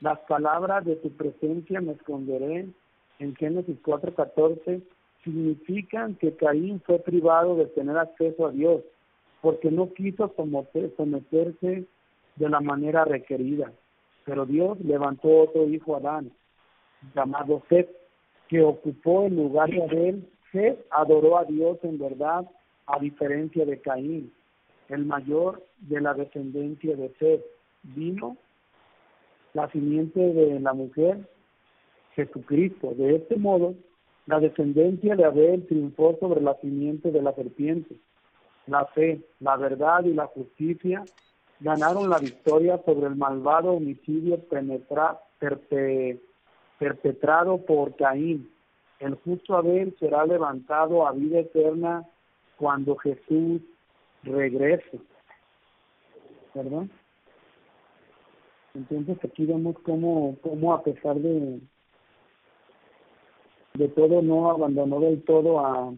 Las palabras de tu presencia me esconderé en Génesis 4:14 significan que Caín fue privado de tener acceso a Dios porque no quiso someter- someterse de la manera requerida. Pero Dios levantó otro hijo Adán, llamado Seth, que ocupó el lugar de Abel. Seth adoró a Dios en verdad, a diferencia de Caín, el mayor de la descendencia de Seth. Vino la simiente de la mujer, Jesucristo. De este modo, la descendencia de Abel triunfó sobre la simiente de la serpiente. La fe, la verdad y la justicia ganaron la victoria sobre el malvado homicidio penetra- perpe- perpetrado por Caín. El justo Abel será levantado a vida eterna cuando Jesús regrese. ¿Verdad? Entonces aquí vemos cómo, cómo a pesar de, de todo no abandonó del todo a,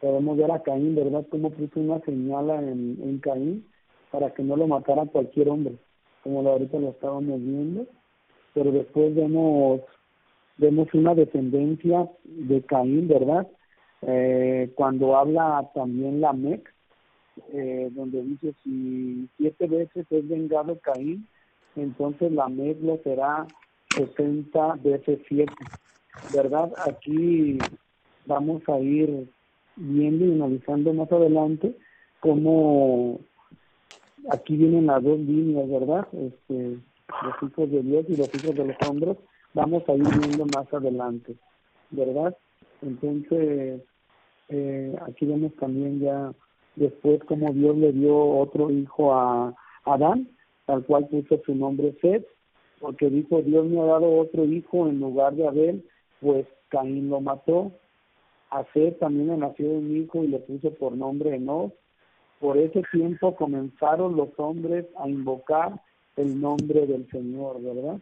podemos ver a Caín, ¿verdad? Cómo puso una señal en, en Caín para que no lo matara cualquier hombre, como lo ahorita lo estábamos viendo, pero después vemos vemos una descendencia de Caín, ¿verdad? Eh, cuando habla también la Mec, eh, donde dice si siete veces es vengado Caín, entonces la Mec lo será 60 veces siete, ¿verdad? Aquí vamos a ir viendo y analizando más adelante cómo aquí vienen las dos líneas, ¿verdad? Este, los hijos de Dios y los hijos de los hombres, vamos a ir viendo más adelante, ¿verdad? Entonces, eh, aquí vemos también ya después cómo Dios le dio otro hijo a Adán, al cual puso su nombre Seth, porque dijo, Dios me ha dado otro hijo en lugar de Abel, pues Caín lo mató. A Seth también le nació un hijo y le puso por nombre Enos, Por ese tiempo comenzaron los hombres a invocar el nombre del Señor, ¿verdad?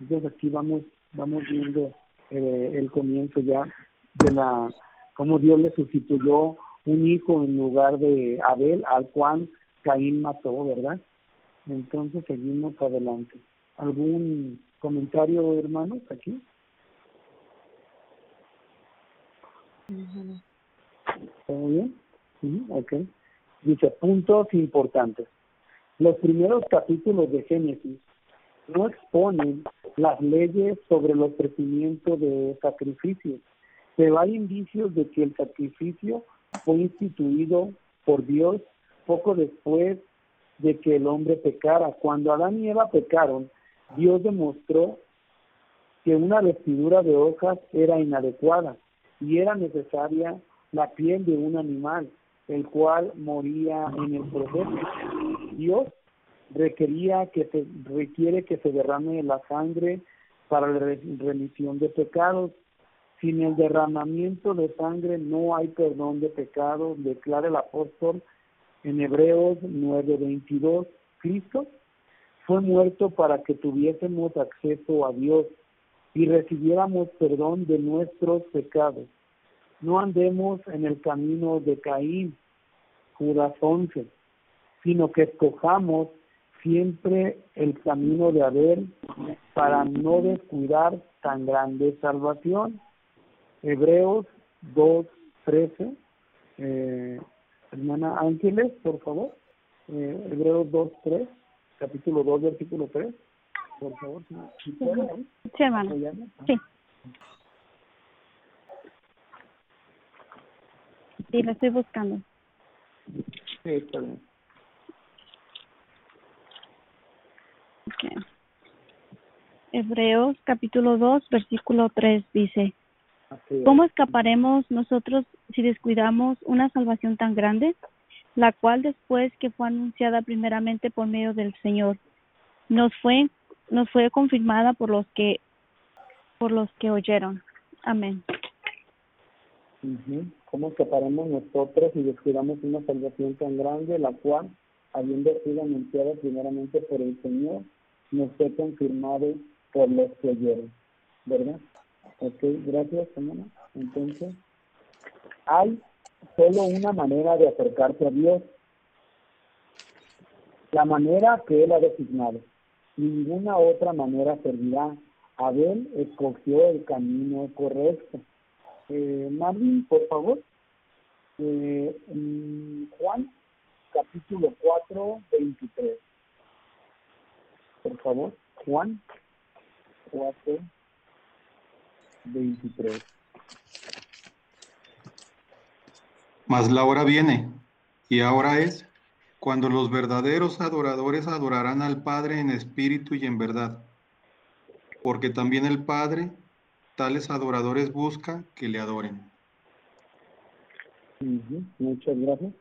Entonces aquí vamos, vamos viendo eh, el comienzo ya de la, cómo Dios le sustituyó un hijo en lugar de Abel, al cual Caín mató, ¿verdad? Entonces seguimos adelante. ¿Algún comentario, hermanos, aquí? ¿Todo bien? Sí, ok. Dice, puntos importantes. Los primeros capítulos de Génesis no exponen las leyes sobre los ofrecimiento de sacrificios, pero hay indicios de que el sacrificio fue instituido por Dios poco después de que el hombre pecara. Cuando Adán y Eva pecaron, Dios demostró que una vestidura de hojas era inadecuada y era necesaria la piel de un animal, el cual moría en el proceso. Dios requería que se, requiere que se derrame la sangre para la remisión de pecados. Sin el derramamiento de sangre no hay perdón de pecados, declara el apóstol en Hebreos 9:22. Cristo fue muerto para que tuviésemos acceso a Dios y recibiéramos perdón de nuestros pecados. No andemos en el camino de Caín, Judas 11, sino que escojamos siempre el camino de Abel para no descuidar tan grande salvación. Hebreos 2.13, eh, hermana Ángeles, por favor. Eh, Hebreos 2.3, capítulo 2, versículo 3. Por favor, si, Sí, hermano. Sí. Sí, lo estoy buscando. Sí, está bien. Okay. Hebreos capítulo 2, versículo 3 dice, ¿cómo escaparemos nosotros si descuidamos una salvación tan grande, la cual después que fue anunciada primeramente por medio del Señor, nos fue nos fue confirmada por los que por los que oyeron? Amén. ¿Cómo escaparemos nosotros si descuidamos una salvación tan grande, la cual, habiendo sido anunciada primeramente por el Señor, nos fue confirmado por los que oyeron? ¿Verdad? Ok, gracias, hermana. Entonces, hay solo una manera de acercarse a Dios, la manera que Él ha designado. Ninguna otra manera servirá. Abel escogió el camino correcto. Eh, Marvin, por favor. Eh, Juan, capítulo 4, 23. Por favor, Juan 4, 23. Mas la hora viene, y ahora es, cuando los verdaderos adoradores adorarán al Padre en espíritu y en verdad, porque también el Padre tales adoradores busca que le adoren. Muchas gracias.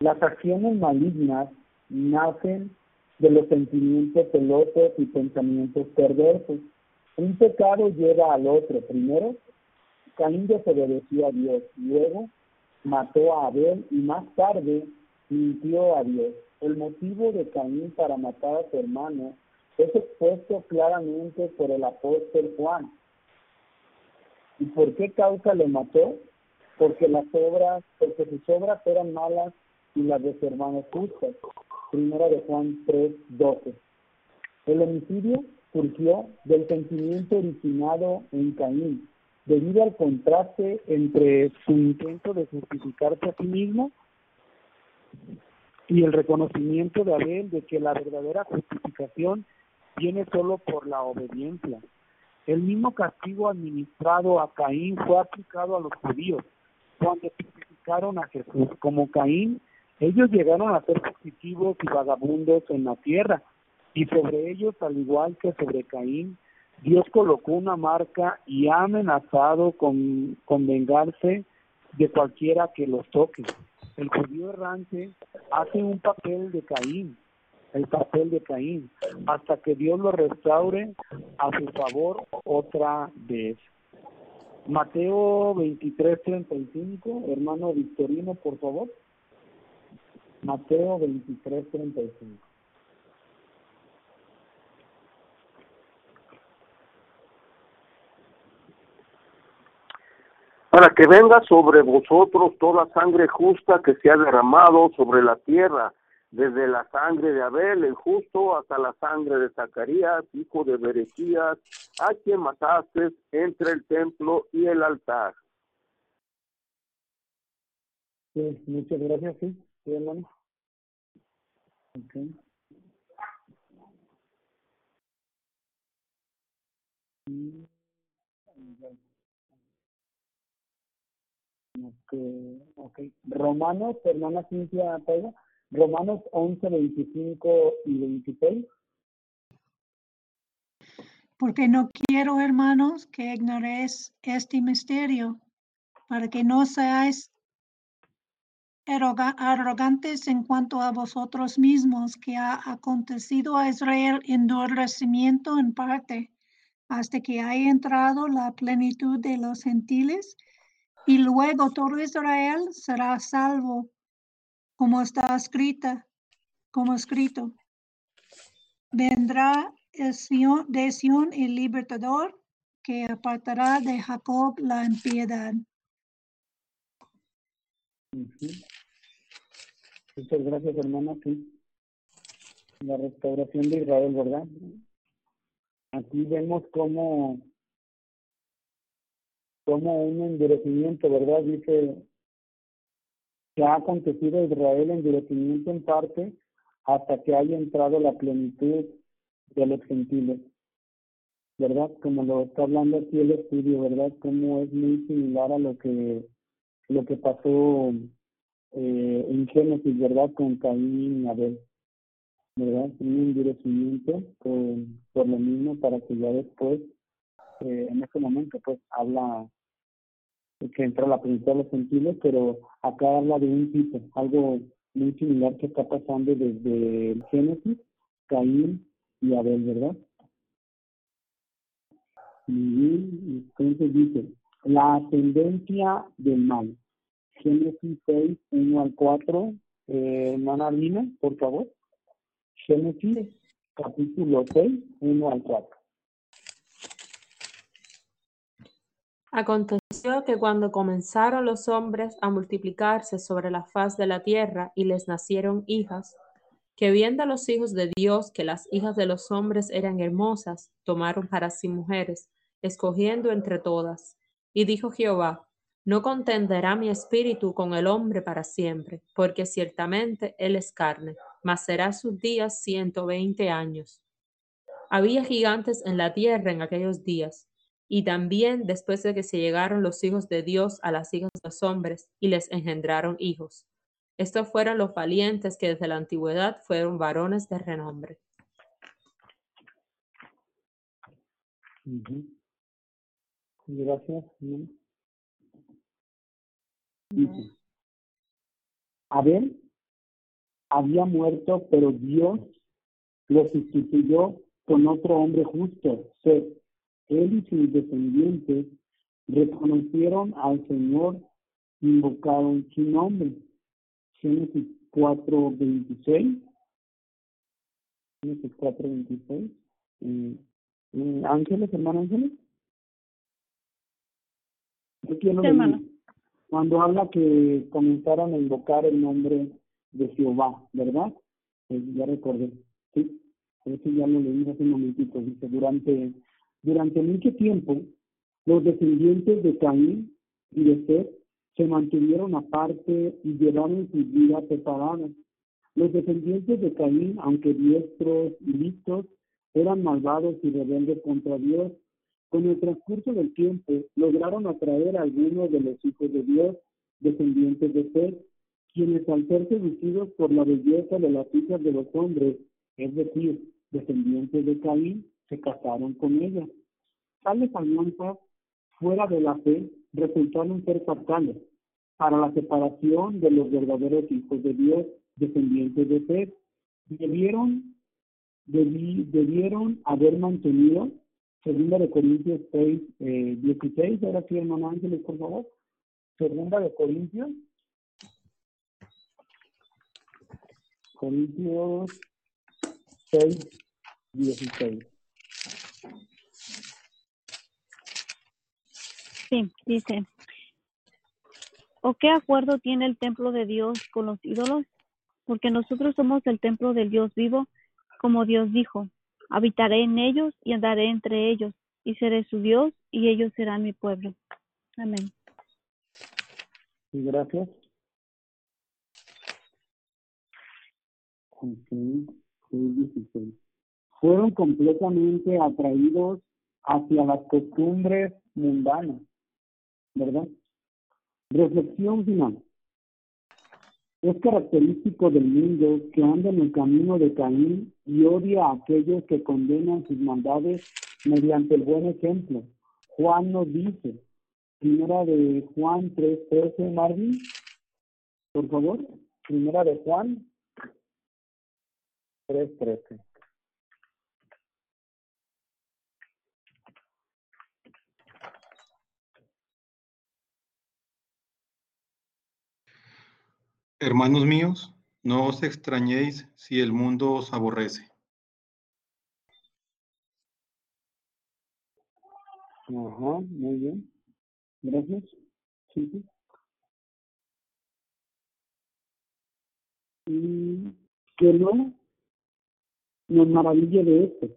Las acciones malignas nacen de los sentimientos celosos y pensamientos perversos. Un pecado lleva al otro. Primero, Caín desobedeció a Dios, luego mató a Abel y más tarde mintió a Dios. El motivo de Caín para matar a su hermano es expuesto claramente por el apóstol Juan. ¿Y por qué causa le mató? Porque las obras, porque sus obras eran malas y las de su hermano justas. Primera de Juan 3, 12. El homicidio surgió del sentimiento originado en Caín, debido al contraste entre su intento de justificarse a sí mismo y el reconocimiento de Abel de que la verdadera justificación viene solo por la obediencia. El mismo castigo administrado a Caín fue aplicado a los judíos cuando justificaron a Jesús. Como Caín, ellos llegaron a ser positivos y vagabundos en la tierra, y sobre ellos, al igual que sobre Caín, Dios colocó una marca y ha amenazado con, con vengarse de cualquiera que los toque. El judío errante hace un papel de Caín, el papel de Caín, hasta que Dios lo restaure a su favor otra vez. Mateo 23:35, hermano Victorino, por favor. Mateo 23:35. Para que venga sobre vosotros toda sangre justa que se ha derramado sobre la tierra, desde la sangre de Abel, el justo, hasta la sangre de Zacarías, hijo de Berequías, a quien mataste entre el templo y el altar. Sí, muchas gracias, sí, sí hermano. Okay. Okay, okay. Romanos, hermana Cintia Pega, Romanos 11, 25 y 26. Porque no quiero, hermanos, que ignoréis este misterio, para que no seáis arrogantes en cuanto a vosotros mismos, que ha acontecido a Israel endurecimiento en parte, hasta que haya entrado la plenitud de los gentiles y luego todo Israel será salvo, como está escrita, como escrito. Vendrá de Sion el libertador que apartará de Jacob la impiedad. Muchas gracias, hermana. La restauración de Israel, ¿verdad? Aquí vemos cómo como un endurecimiento, ¿verdad? Dice que ha acontecido Israel endurecimiento en parte hasta que haya entrado la plenitud de los gentiles, ¿verdad? Como lo está hablando aquí el estudio, ¿verdad? Como es muy similar a lo que lo que pasó eh, en Génesis, ¿verdad? Con Caín y Abel, ¿verdad? Un endurecimiento por, por lo mismo para que ya después, eh, en este momento, pues habla que entra la plenitud de los gentiles, pero acá habla de un tipo, algo muy similar que está pasando desde el Génesis, Caín y Abel, ¿verdad? Y entonces dice, la ascendencia del mal. Génesis 6, 1 al 4. Eh, hermana Lina, por favor. Génesis capítulo 6, 1 al 4. Que cuando comenzaron los hombres a multiplicarse sobre la faz de la tierra y les nacieron hijas, que viendo los hijos de Dios que las hijas de los hombres eran hermosas, tomaron para sí mujeres, escogiendo entre todas. Y dijo Jehová, no contenderá mi espíritu con el hombre para siempre, porque ciertamente él es carne, mas será sus días ciento veinte años. Había gigantes en la tierra en aquellos días, y también después de que se llegaron los hijos de Dios a las hijas de los hombres y les engendraron hijos. Estos fueron los valientes que desde la antigüedad fueron varones de renombre. Gracias. Abel había muerto, pero Dios lo sustituyó con otro hombre justo, Seth él y sus descendientes reconocieron al Señor, invocaron su nombre. Génesis 4.26. Génesis 4.26. Eh, eh, ángeles, hermano Ángeles. hermano. Cuando habla que comenzaron a invocar el nombre de Jehová, ¿verdad? Pues ya recordé. Sí, eso ya lo leí hace un momentito. Dice, durante durante mucho tiempo, los descendientes de Caín y de Seth se mantuvieron aparte y llevaron sus vidas separadas. Los descendientes de Caín, aunque diestros y listos, eran malvados y rebeldes contra Dios. Con el transcurso del tiempo, lograron atraer a algunos de los hijos de Dios, descendientes de Seth, quienes al ser seducidos por la belleza de las hijas de los hombres, es decir, descendientes de Caín, se casaron con ella. Tales alianzas fuera de la fe resultaron ser fatales para la separación de los verdaderos hijos de Dios, descendientes de fe. Debieron, debieron haber mantenido Segunda de Corintios 6, eh, 16. Ahora sí, hermano Ángeles, por favor. Segunda de Corintios. Corintios 6, 16. Sí, dice, ¿o qué acuerdo tiene el templo de Dios con los ídolos? Porque nosotros somos el templo del Dios vivo, como Dios dijo, habitaré en ellos y andaré entre ellos, y seré su Dios, y ellos serán mi pueblo. Amén. Gracias. Ok, sí, 16. Fueron completamente atraídos hacia las costumbres mundanas, ¿verdad? Reflexión final. Es característico del mundo que anda en el camino de Caín y odia a aquellos que condenan sus maldades mediante el buen ejemplo. Juan nos dice, primera de Juan 3.13, Marvin, por favor, primera de Juan 3.13. Hermanos míos, no os extrañéis si el mundo os aborrece. Ajá, muy bien. Gracias. Que no nos maraville de esto,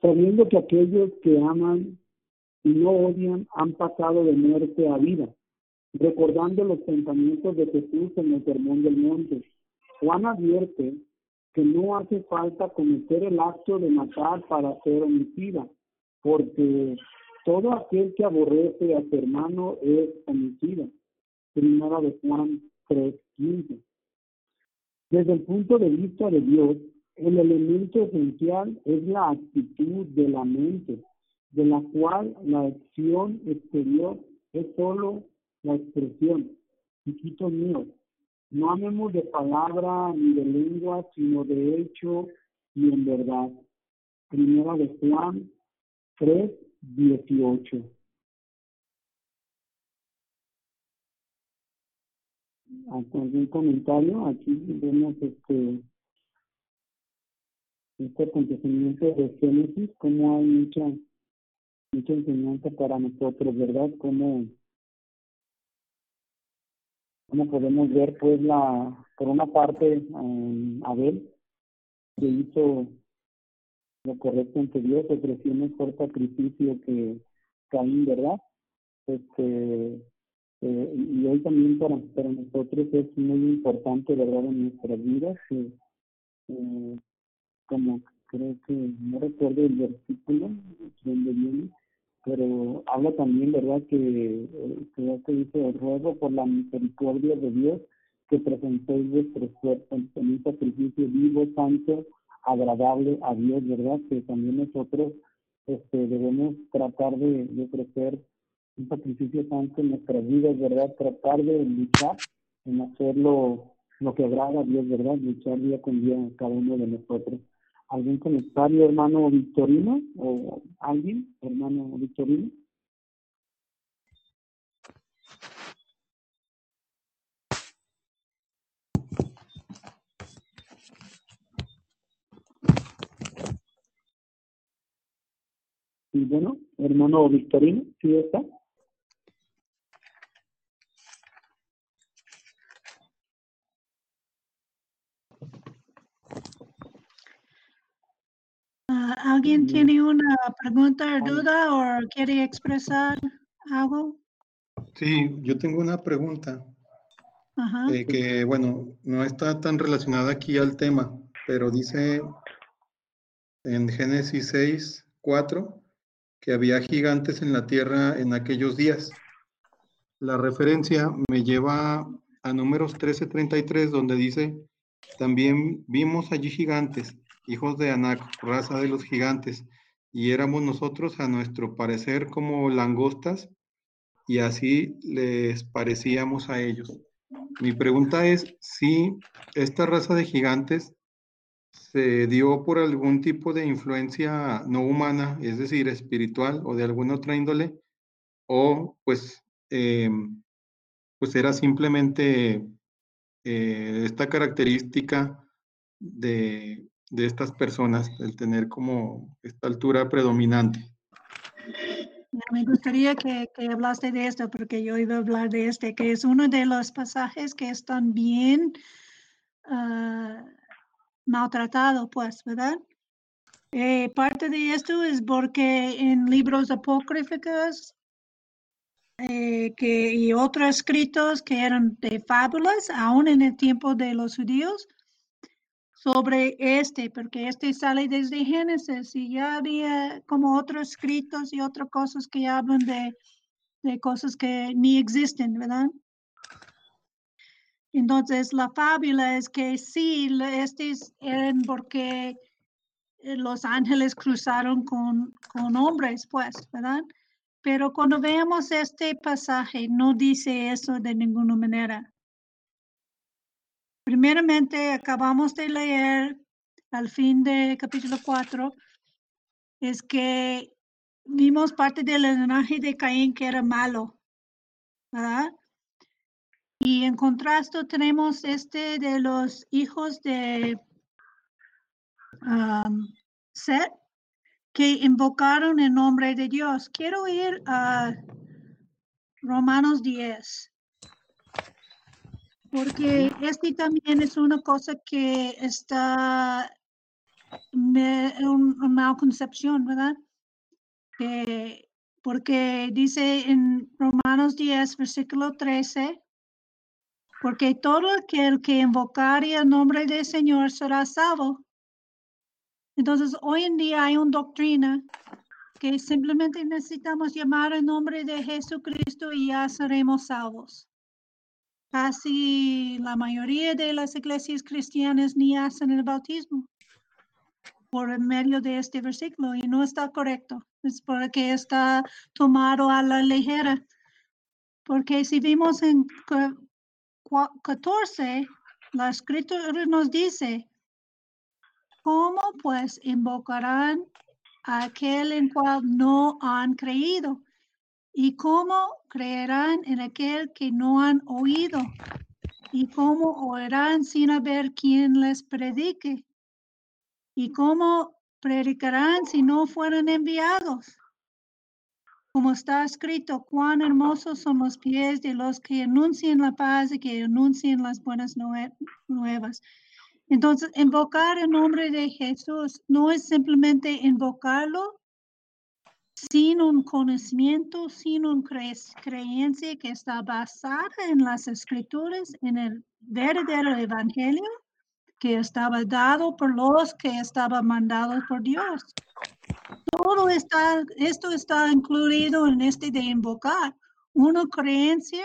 sabiendo que aquellos que aman y no odian han pasado de muerte a vida, recordando los pensamientos de Jesús en el sermón del monte. Juan advierte que no hace falta cometer el acto de matar para ser homicida, porque todo aquel que aborrece a su hermano es homicida. Primera de Juan 3:15. Desde el punto de vista de Dios, el elemento esencial es la actitud de la mente, de la cual la acción exterior es solo la expresión. Chiquitos míos, no amemos de palabra ni de lengua, sino de hecho y en verdad. Primera de Juan 3, 18. ¿Algún comentario? Aquí vemos este, este acontecimiento de Génesis, como hay mucha, mucha enseñanza para nosotros, ¿verdad? Como como podemos ver pues la por una parte Abel que hizo lo correcto ante Dios ofreció un mejor sacrificio que Caín verdad este eh, y hoy también para, para nosotros es muy importante verdad en nuestras vidas eh, como creo que no recuerdo el versículo donde viene pero habla también, ¿verdad?, que, que que dice, ruego por la misericordia de Dios que presentéis vuestros cuerpos en un sacrificio vivo, santo, agradable a Dios, ¿verdad? Que también nosotros este, debemos tratar de, de ofrecer un sacrificio santo en nuestras vidas, ¿verdad? Tratar de luchar en hacer lo, lo que agrada a Dios, ¿verdad? Luchar día con día cada uno de nosotros algún comentario, hermano Victorino, o alguien, hermano Victorino. Y bueno, hermano Victorino, ¿sí está? ¿Alguien tiene una pregunta o duda o quiere expresar algo? Sí, yo tengo una pregunta. Ajá. eh, que, bueno, no está tan relacionada aquí al tema, pero dice en Génesis 6, 4, que había gigantes en la tierra en aquellos días. La referencia me lleva a números 13:33, donde dice, también vimos allí gigantes, hijos de Anac, raza de los gigantes, y éramos nosotros a nuestro parecer como langostas, y así les parecíamos a ellos. Mi pregunta es si esta raza de gigantes se dio por algún tipo de influencia no humana, es decir, espiritual o de alguna otra índole, o pues, em, pues era simplemente eh, esta característica de, de estas personas, el tener como esta altura predominante. Me gustaría que, que, hablaste de esto porque yo iba a hablar de este, que es uno de los pasajes que están bien uh, maltratados, pues, ¿verdad? Eh, parte de esto es porque en libros apócrifos eh, que, y otros escritos que eran de fábulas, aún en el tiempo de los judíos, sobre este, porque este sale desde Génesis y ya había como otros escritos y otras cosas que hablan de, de cosas que ni existen, ¿verdad? Entonces, la fábula es que sí, estos eran porque eh, los ángeles cruzaron con, con hombres, pues, ¿verdad? Pero cuando veamos este pasaje, no dice eso de ninguna manera. Primeramente, acabamos de leer al fin de capítulo 4, es que vimos parte del linaje de Caín que era malo, ¿verdad? Y en contraste tenemos este de los hijos de um, Seth que invocaron el nombre de Dios. Quiero ir a Romanos 10 porque este también es una cosa que está en una concepción, ¿verdad? porque dice en Romanos 10, versículo 13, porque todo aquel que invocare el nombre del Señor será salvo. Entonces, hoy en día hay una doctrina que simplemente necesitamos llamar el nombre de Jesucristo y ya seremos salvos. Casi la mayoría de las iglesias cristianas ni hacen el bautismo por medio de este versículo y no está correcto. Es porque está tomado a la ligera. Porque si vimos en 14, la escritura nos dice, ¿cómo pues invocarán a aquel en cual no han creído? ¿Y cómo creerán en aquel que no han oído? ¿Y cómo oirán sin haber quien les predique? ¿Y cómo predicarán si no fueran enviados? Como está escrito, cuán hermosos son los pies de los que anuncian la paz y que anuncian las buenas nuevas. Entonces, invocar el nombre de Jesús no es simplemente invocarlo, sin un conocimiento, sin una creencia que está basada en las escrituras, en el verdadero evangelio que estaba dado por los que estaban mandados por Dios. Todo está, esto está incluido en este de invocar una creencia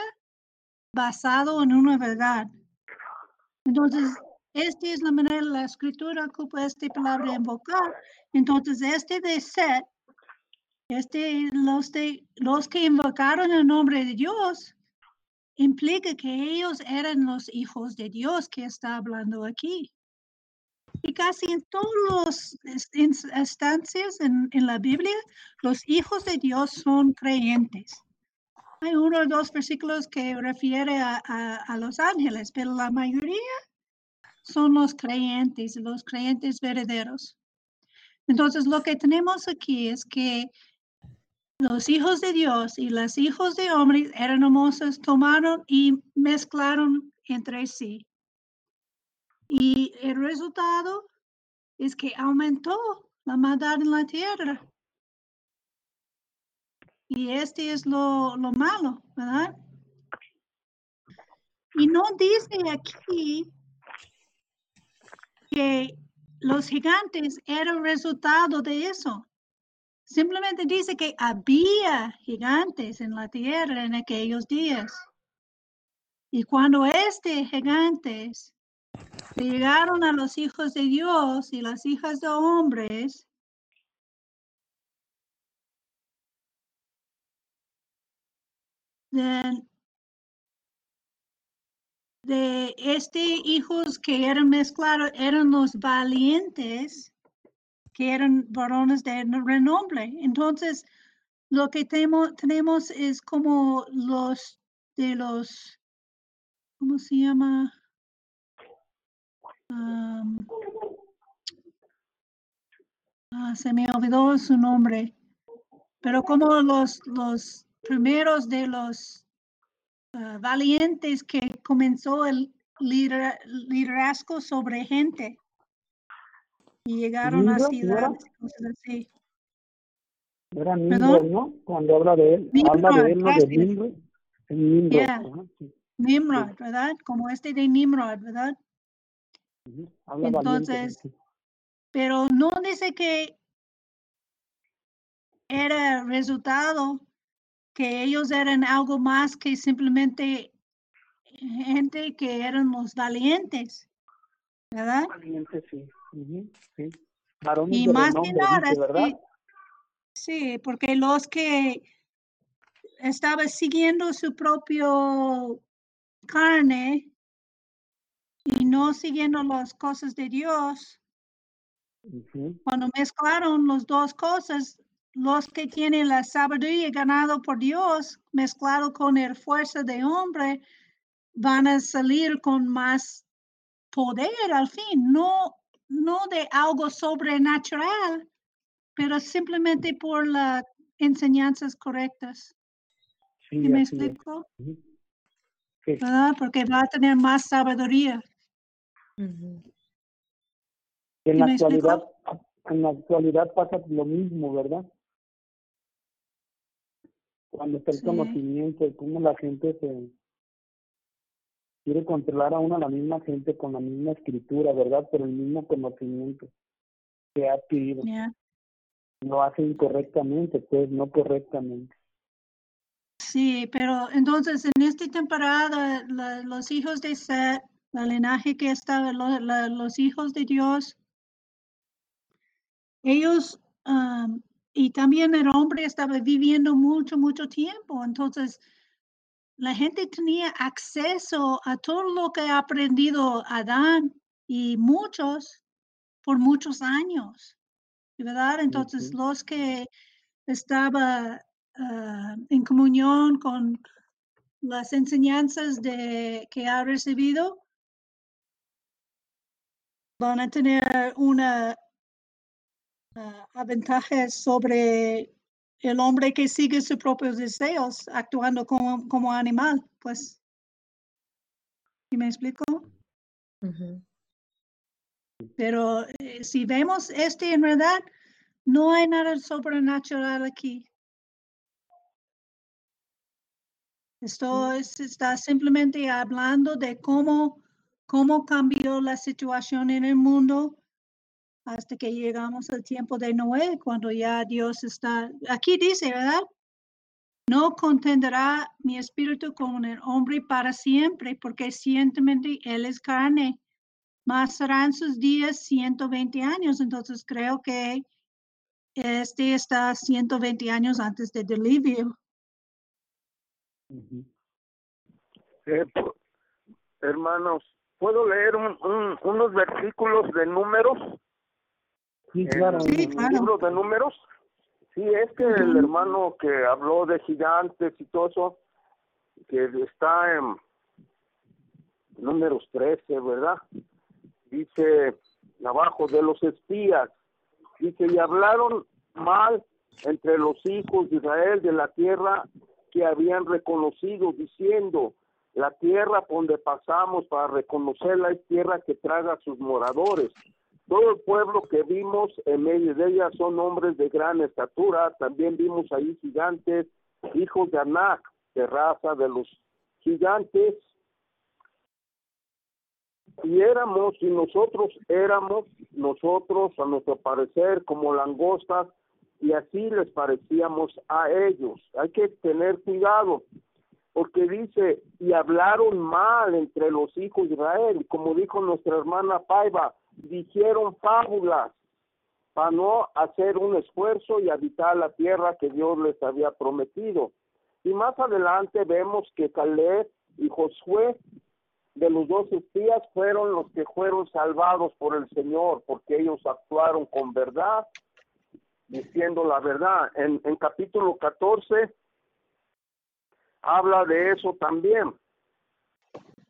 basado en una verdad. Entonces, esta es la manera, la escritura ocupa esta palabra invocar. Entonces, este de ser este, los, de, los que invocaron el nombre de Dios implica que ellos eran los hijos de Dios que está hablando aquí. Y casi en todas las instancias en, en la Biblia, los hijos de Dios son creyentes. Hay uno o dos versículos que refiere a, a, a, los ángeles, pero la mayoría son los creyentes, los creyentes verdaderos. Entonces, lo que tenemos aquí es que los hijos de Dios y los hijos de hombres eran hermosos, tomaron y mezclaron entre sí. Y el resultado es que aumentó la maldad en la tierra. Y este es lo, lo malo, ¿verdad? Y no dice aquí que los gigantes eran resultado de eso. Simplemente dice que había gigantes en la tierra en aquellos días. Y cuando este gigantes llegaron a los hijos de Dios y las hijas de hombres, de este hijos que eran mezclados eran los valientes, que eran varones de renombre. Entonces, lo que tenemos es como los de los, ¿cómo se llama? Am, ah, se me olvidó su nombre, pero como los, los primeros de los ah, valientes que comenzó el lidera- liderazgo sobre gente y llegaron a ciudades, así. Era. Nimrod, ¿no? Cuando habla de él, habla Nimrod, de él, ¿no? De. Nimrod. Nimrod, Yeah. sí, Nimrod, ¿verdad? Como este de Nimrod, ¿verdad? ujú, Habla valiente, Entonces, sí. pero no dice que era resultado que ellos eran algo más que simplemente gente que eran los valientes, ¿verdad? Valiente, sí. Sí. Varones Y de más que renombre, nada, dice, ¿verdad? sí, sí, porque los que estaban siguiendo su propio carne y no siguiendo las cosas de Dios, Ujú, cuando mezclaron las dos cosas, los que tienen la sabiduría ganado por Dios, mezclado con el fuerza de hombre, van a salir con más poder al fin, no, no de algo sobrenatural, pero simplemente por las enseñanzas correctas. Sí, ¿Sí me explico? Sí. ¿Verdad? Porque va a tener más sabiduría. Ujú. En ¿Sí la me explico? actualidad, en la actualidad pasa lo mismo, ¿verdad? Cuando está el Sí. conocimiento de cómo la gente se quiere controlar a una la misma gente con la misma escritura, ¿verdad? Por el mismo conocimiento que ha adquirido. Ya. Lo hace incorrectamente, pues no correctamente. Sí, pero entonces en esta temporada la- los hijos de Seth, la linaje que estaba, lo- la- los hijos de Dios, ellos am, y también el hombre estaba viviendo mucho, mucho tiempo. Entonces la gente tenía acceso a todo lo que ha aprendido Adán y muchos por muchos años, ¿verdad? Entonces los que estaba ah, en comunión con las enseñanzas de, que ha recibido, van a tener una ah, ventaja sobre el hombre que sigue sus propios deseos, actuando como, como animal, pues. ¿Sí me explico? Pero eh, si vemos este en verdad, no hay nada sobrenatural aquí. Esto es- está simplemente hablando de cómo, cómo cambió la situación en el mundo hasta que llegamos al tiempo de Noé, cuando ya Dios está, aquí dice, ¿verdad? No contenderá mi espíritu con el hombre para siempre, porque ciertamente él es carne, más serán sus días 120 años. Entonces creo que este está 120 años antes del diluvio. Eh, po- hermanos, ¿puedo leer un- un- unos versículos de números? Sí, en claro. Sí, el claro. libro de números. Sí, es que el hermano que habló de gigantes y todo eso, que está en números 13, ¿verdad? Dice abajo de los espías, dice, y hablaron mal entre los hijos de Israel de la tierra que habían reconocido, diciendo, la tierra por donde pasamos para reconocerla es tierra que traga a sus moradores. Todo el pueblo que vimos en medio de ella son hombres de gran estatura. También vimos ahí gigantes, hijos de Anac, de raza de los gigantes. Y éramos, y nosotros éramos, nosotros a nuestro parecer, como langostas, y así les parecíamos a ellos. Hay que tener cuidado, porque dice, y hablaron mal entre los hijos de Israel, como dijo nuestra hermana Paiva, dijeron fábulas para no hacer un esfuerzo y habitar la tierra que Dios les había prometido. Y más adelante vemos que Caleb y Josué de los dos espías fueron los que fueron salvados por el Señor, porque ellos actuaron con verdad, diciendo la verdad. En, en capítulo 14 habla de eso también.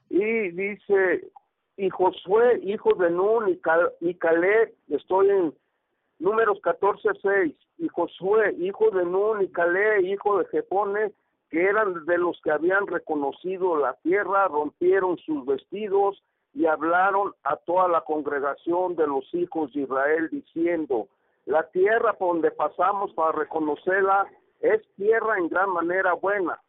Y dice, y Josué, hijo de Nun, y, Cal y estoy en números 14, 6, y Josué, hijo de Nun, y Caleb, hijo de Jefone, que eran de los que habían reconocido la tierra, rompieron sus vestidos y hablaron a toda la congregación de los hijos de Israel, diciendo, la tierra por donde pasamos para reconocerla es tierra en gran manera buena.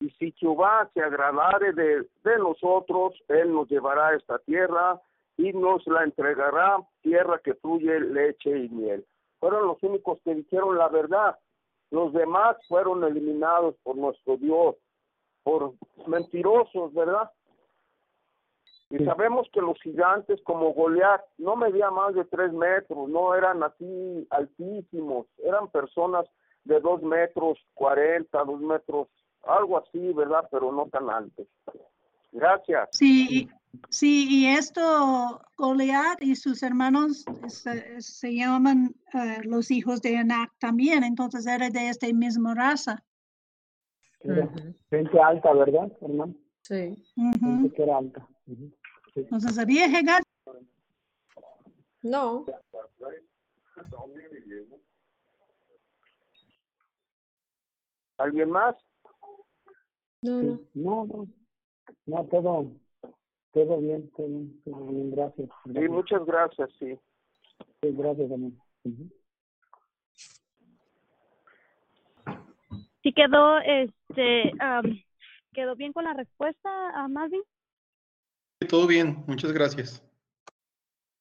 Y si Jehová se agradare de, de nosotros, Él nos llevará a esta tierra y nos la entregará, tierra que fluye leche y miel. Fueron los únicos que dijeron la verdad. Los demás fueron eliminados por nuestro Dios, por mentirosos, ¿verdad? Y sabemos que los gigantes como Goliat no medían más de tres metros, no eran así altísimos, eran personas de dos metros cuarenta, dos metros, algo así, ¿verdad? Pero no tan altos. Gracias. Sí, sí, y esto, Goliat y sus hermanos se, se llaman uh, los hijos de Anak también, entonces era de esta misma raza. Era gente alta, ¿verdad, hermano? Sí. Uh -huh. Gente que era alta. Uh -huh. sí. Entonces había llegar. No. ¿Alguien más? No, no. No, no. No, todo, todo bien, todo bien, todo bien, gracias. Sí, muchas gracias, sí. Sí, gracias. Ujú. Sí quedó, este, am, quedó bien con la respuesta, a Marvin. Todo bien, muchas gracias.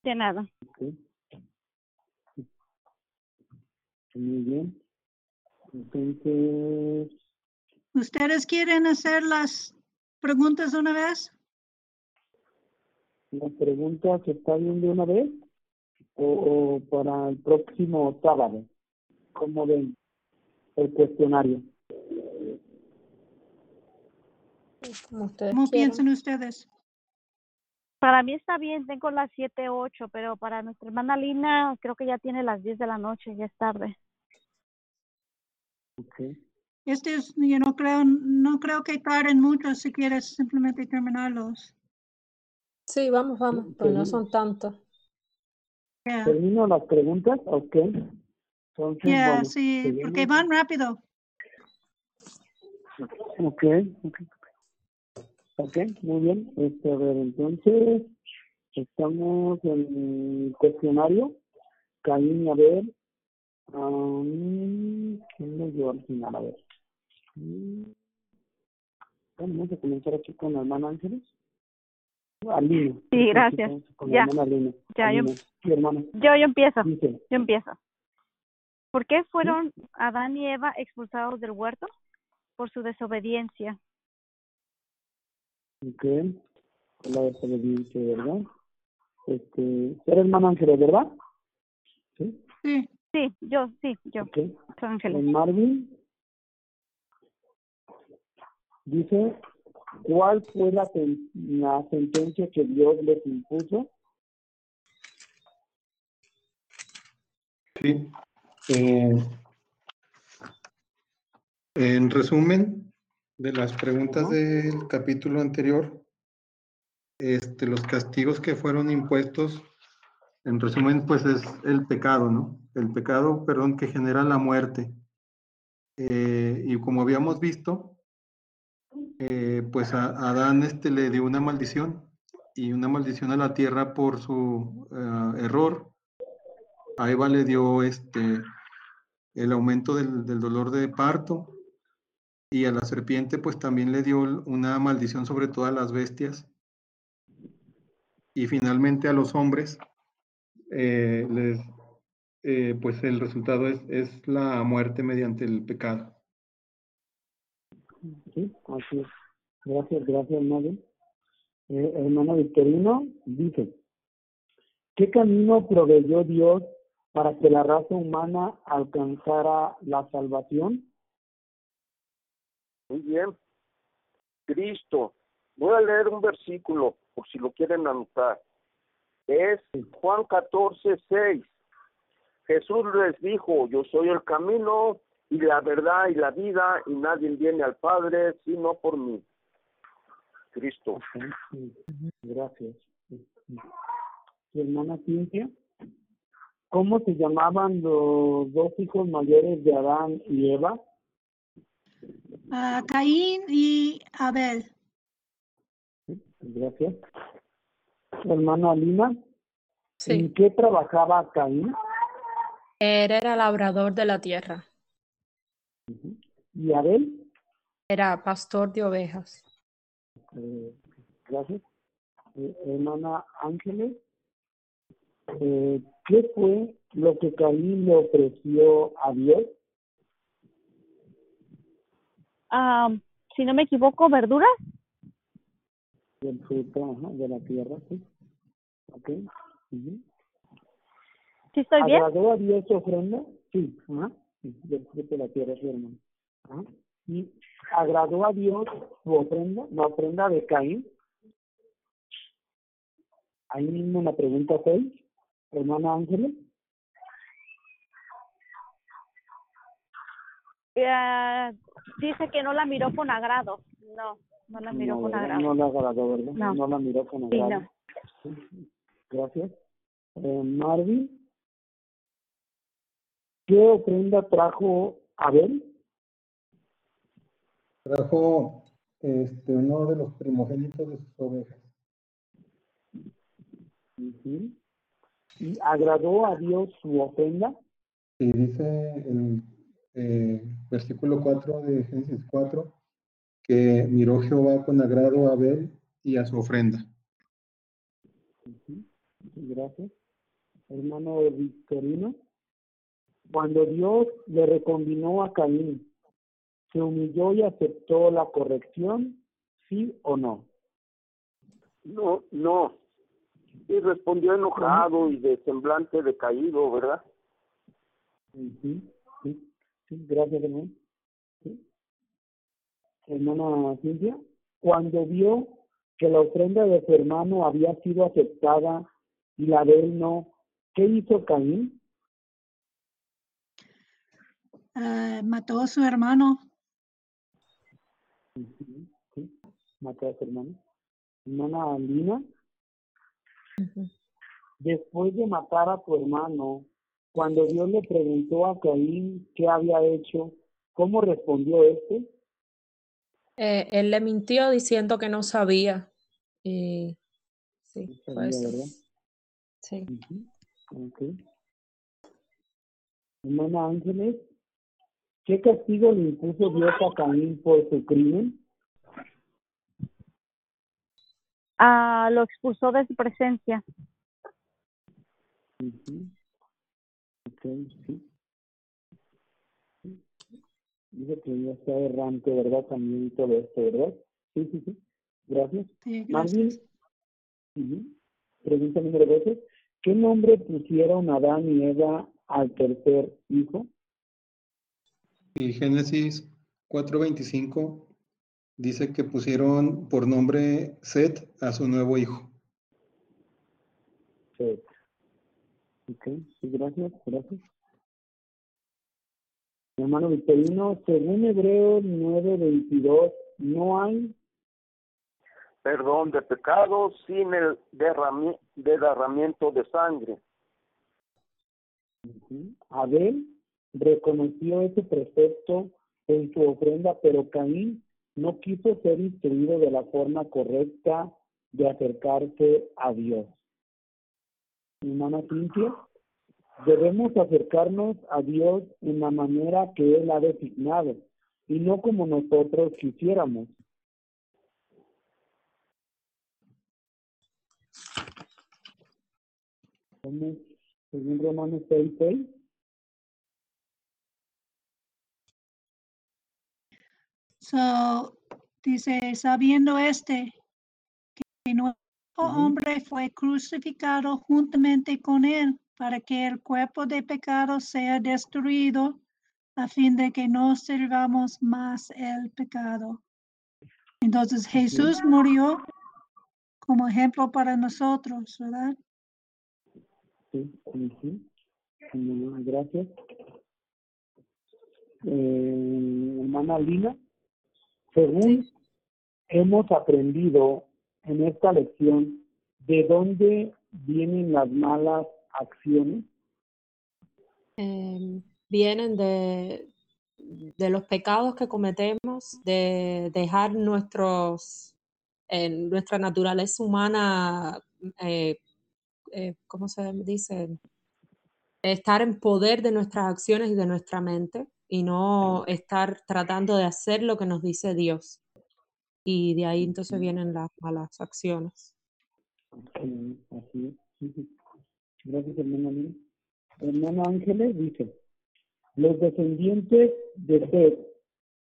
De nada. Ok. Muy bien. Entonces, ¿Ustedes quieren hacer las preguntas una vez? la pregunta se está bien de una vez o, o para el próximo sábado. ¿Cómo ven el cuestionario? Como ustedes ¿Cómo piensan ustedes? Para mí está bien, tengo las siete, ocho, pero para nuestra hermana Lina creo que ya tiene las 10 de la noche, ya es tarde. Okay. Este es, yo no creo, no creo que tarden mucho si quieres simplemente terminarlos. Sí, vamos, vamos, pero no son tantos. Yeah, ¿Termino las preguntas? Ok. Entonces, yeah, bueno, sí, porque van rápido. Ok, ok. Ok, muy bien. Este, a ver, entonces, estamos en el cuestionario. Caín, a ver. Um, ¿Quién nos dio al final? A ver. Mm, bueno, Vamos a comenzar aquí con la hermana Ángeles. Alina. Sí, gracias. Con Ya. la hermana Alina. Ya, yo- Alina. Sí, hermana. Yo, yo empiezo, Dice, yo empiezo. ¿Por qué fueron Adán y Eva expulsados del huerto? Por su desobediencia. ok. La desobediencia, ¿verdad? Este, era hermana Ángeles, ¿verdad? Sí. Sí, Sí, yo, sí, yo, Ok. soy Ángeles. Marvin dice, ¿cuál fue la, sen- la sentencia que Dios les impuso? Sí. Eh, en resumen de las preguntas del capítulo anterior, este, los castigos que fueron impuestos, en resumen, pues es el pecado, ¿no? El pecado, perdón, que genera la muerte. Eh, y como habíamos visto, eh, pues a, Adán este, le dio una maldición y una maldición a la tierra por su eh, error. A Eva le dio este, el aumento del, dolor de parto y a la serpiente pues también le dio una maldición sobre todas las bestias. Y finalmente a los hombres, eh, les, eh, pues el resultado es, es la muerte mediante el pecado. Sí, así es. Gracias, gracias, Marvin. Eh, hermano Victorino dice, ¿qué camino proveyó Dios para que la raza humana alcanzara la salvación? Muy bien. Cristo. Voy a leer un versículo, por si lo quieren anotar. Es Juan 14, 6. Jesús les dijo, yo soy el camino y la verdad y la vida, y nadie viene al Padre sino por mí. Cristo. Gracias. ¿Tu hermana Cintia? ¿Cómo se llamaban los dos hijos mayores de Adán y Eva? Ah, Caín y Abel. Gracias. ¿Tu hermana Alina? Sí, ¿En qué trabajaba Caín? él era labrador de la tierra, ¿Y Abel? era pastor de ovejas. Eh, gracias. Eh, hermana Ángeles, eh, ¿qué fue lo que Caín le ofreció a Dios? Ah, si no me equivoco, verduras. Del fruto ajá, de la tierra, sí. Ok. ujú. ¿Sí estoy bien? ¿Agradó a Dios su ofrenda? Sí, ajá. Sí, del fruto de la tierra, sí, hermano. Ajá. ¿Y agradó a Dios su ofrenda, la ofrenda de Caín? Ahí mismo la pregunta 6, hermana Ángeles. Eh, dice que no la miró con agrado. No, no la miró no, con agrado. No la agradó, ¿verdad? No. la miró con Sí, agrado. no. Gracias. Eh, Marvin, ¿qué ofrenda trajo Abel? Trajo este, uno de los primogénitos de sus ovejas. ¿Y agradó a Dios su ofrenda? Y dice el eh, versículo 4 de Génesis 4 que miró Jehová con agrado a Abel y a su ofrenda. Gracias. Hermano Victorino, cuando Dios le recombinó a Caín, ¿se humilló y aceptó la corrección? ¿Sí o no? No, no. Y respondió enojado y de semblante decaído, ¿verdad? Sí, sí, gracias, hermano. Sí. Hermana Cintia, cuando vio que la ofrenda de su hermano había sido aceptada y la de él no, ¿qué hizo Caín? Ah, mató a su hermano. Sí, mató a su hermano. Hermana Ujú. después de matar a tu hermano, cuando Dios le preguntó a Caín qué había hecho, ¿cómo respondió este? Eh, él le mintió diciendo que no sabía. Y sí, No fue sabía, eso. ¿verdad? Sí. Ok. Hermana Ángeles, ¿qué castigo le impuso Dios a Caín por su crimen? Ah, lo expulsó de su presencia. Ujú. Ok, sí. Sí. Dice que ya está errante, ¿verdad? También todo esto, ¿verdad? Sí, sí, sí. Gracias. Sí, gracias. ujú. pregunta número 12. ¿Qué nombre pusieron Adán y Eva al tercer hijo? Y Génesis 4:25 dice que pusieron por nombre Set a su nuevo hijo. Set. Ok, sí, gracias, gracias. Mi hermano Victorino, según Hebreos 9:22, no hay Perdón de pecados sin el derrami- derramamiento de sangre. Ujú. Abel reconoció ese precepto en su ofrenda, pero Caín no quiso ser instruido de la forma correcta de acercarse a Dios. Hermana Cintia, debemos acercarnos a Dios en la manera que Él ha designado y no como nosotros quisiéramos. Según Romanos 6, 6. So, dice, sabiendo este, que nuestro hombre fue crucificado juntamente con él para que el cuerpo de pecado sea destruido a fin de que no sirvamos más el pecado. Entonces Jesús murió como ejemplo para nosotros, ¿verdad? Sí, sí, Gracias. Eh, hermana Lina, según hemos aprendido en esta lección, ¿de dónde vienen las malas acciones? em, vienen de, los pecados que cometemos, de dejar nuestros, eh, nuestra naturaleza humana, eh, eh, ¿cómo se dice? Estar en poder de nuestras acciones y de nuestra mente y no estar tratando de hacer lo que nos dice Dios. Y de ahí entonces vienen las malas acciones. Sí, así es. Sí, sí. Gracias, hermana Lina. Hermana Ángeles dice, los descendientes de Seth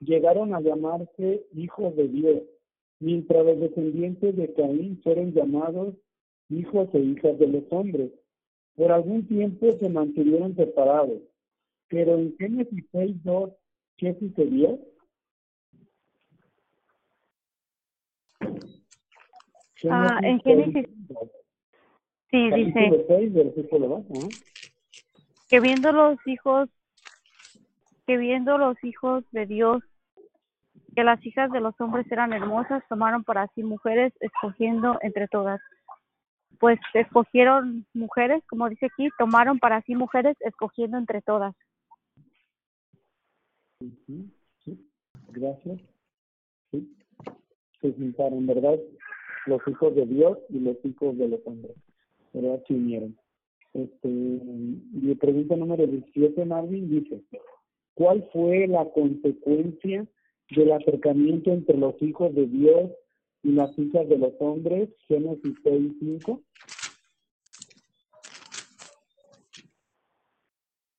llegaron a llamarse hijos de Dios, mientras los descendientes de Caín fueron llamados hijos e hijas de los hombres. Por algún tiempo se mantuvieron separados, pero en Génesis 6.2, ¿qué sucedió? Ah, en Génesis, 6:2, sí, dice capítulo 6, versículo 2. ajá. que viendo los hijos, que viendo los hijos de Dios, que las hijas de los hombres eran hermosas, tomaron para sí mujeres, escogiendo entre todas. Pues escogieron mujeres, como dice aquí, tomaron para sí mujeres, escogiendo entre todas. Sí, gracias. Sí, se juntaron, ¿verdad? Los hijos de Dios y los hijos de los hombres, ¿verdad? Se unieron. Este, y pregunta número 17, Marvin, dice, ¿cuál fue la consecuencia del acercamiento entre los hijos de Dios y las hijas de los hombres? Génesis 6, 5.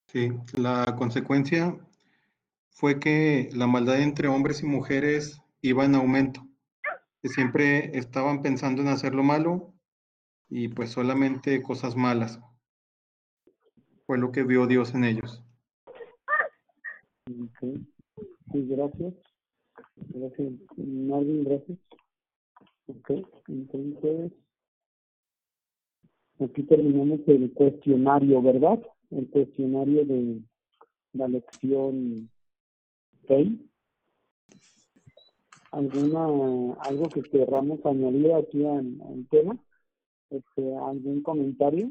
Sí, la consecuencia fue que la maldad entre hombres y mujeres iba en aumento, que siempre estaban pensando en hacer lo malo y pues solamente cosas malas. Fue lo que vio Dios en ellos. Ok. Sí, gracias. Gracias, Marvin, gracias. Ok, entonces, aquí terminamos el cuestionario, ¿verdad? El cuestionario de la lección 6. ¿Alguna, algo que querramos añadir aquí al, al tema? Este, ¿Algún comentario?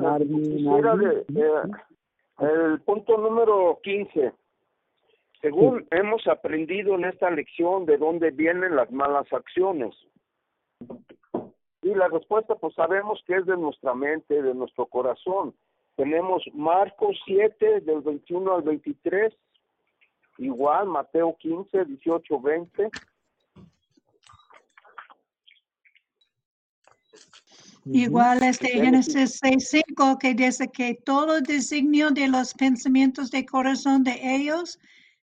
Marvin, Quisiera Marvin, de- de- el punto número 15. Según hemos aprendido en esta lección de dónde vienen las malas acciones. Y la respuesta, pues sabemos que es de nuestra mente, de nuestro corazón. Tenemos Marcos 7, del 21 al 23. Igual, Mateo 15, 18, 20. Ujú. Igual este Génesis. Génesis 6.5 que dice que todo el designio de los pensamientos de corazón de ellos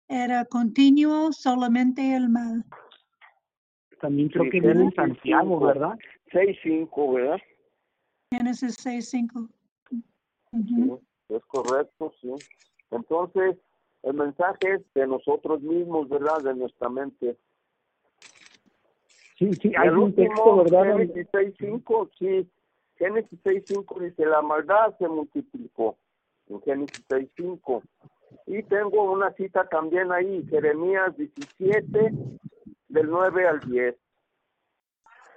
era continuo, solamente el mal. También creo Sí, que viene en Santiago, cinco. ¿verdad? 6, 5, ¿verdad? Génesis 6.5. Sí, Ujú. es correcto, sí. Entonces, el mensaje es de nosotros mismos, ¿verdad? De nuestra mente. Sí, sí, hay el un texto, ¿verdad? Génesis 6.5, sí. Génesis 6.5 dice, la maldad se multiplicó. En Génesis 6.5. Y tengo una cita también ahí, Jeremías 17, del 9 al 10.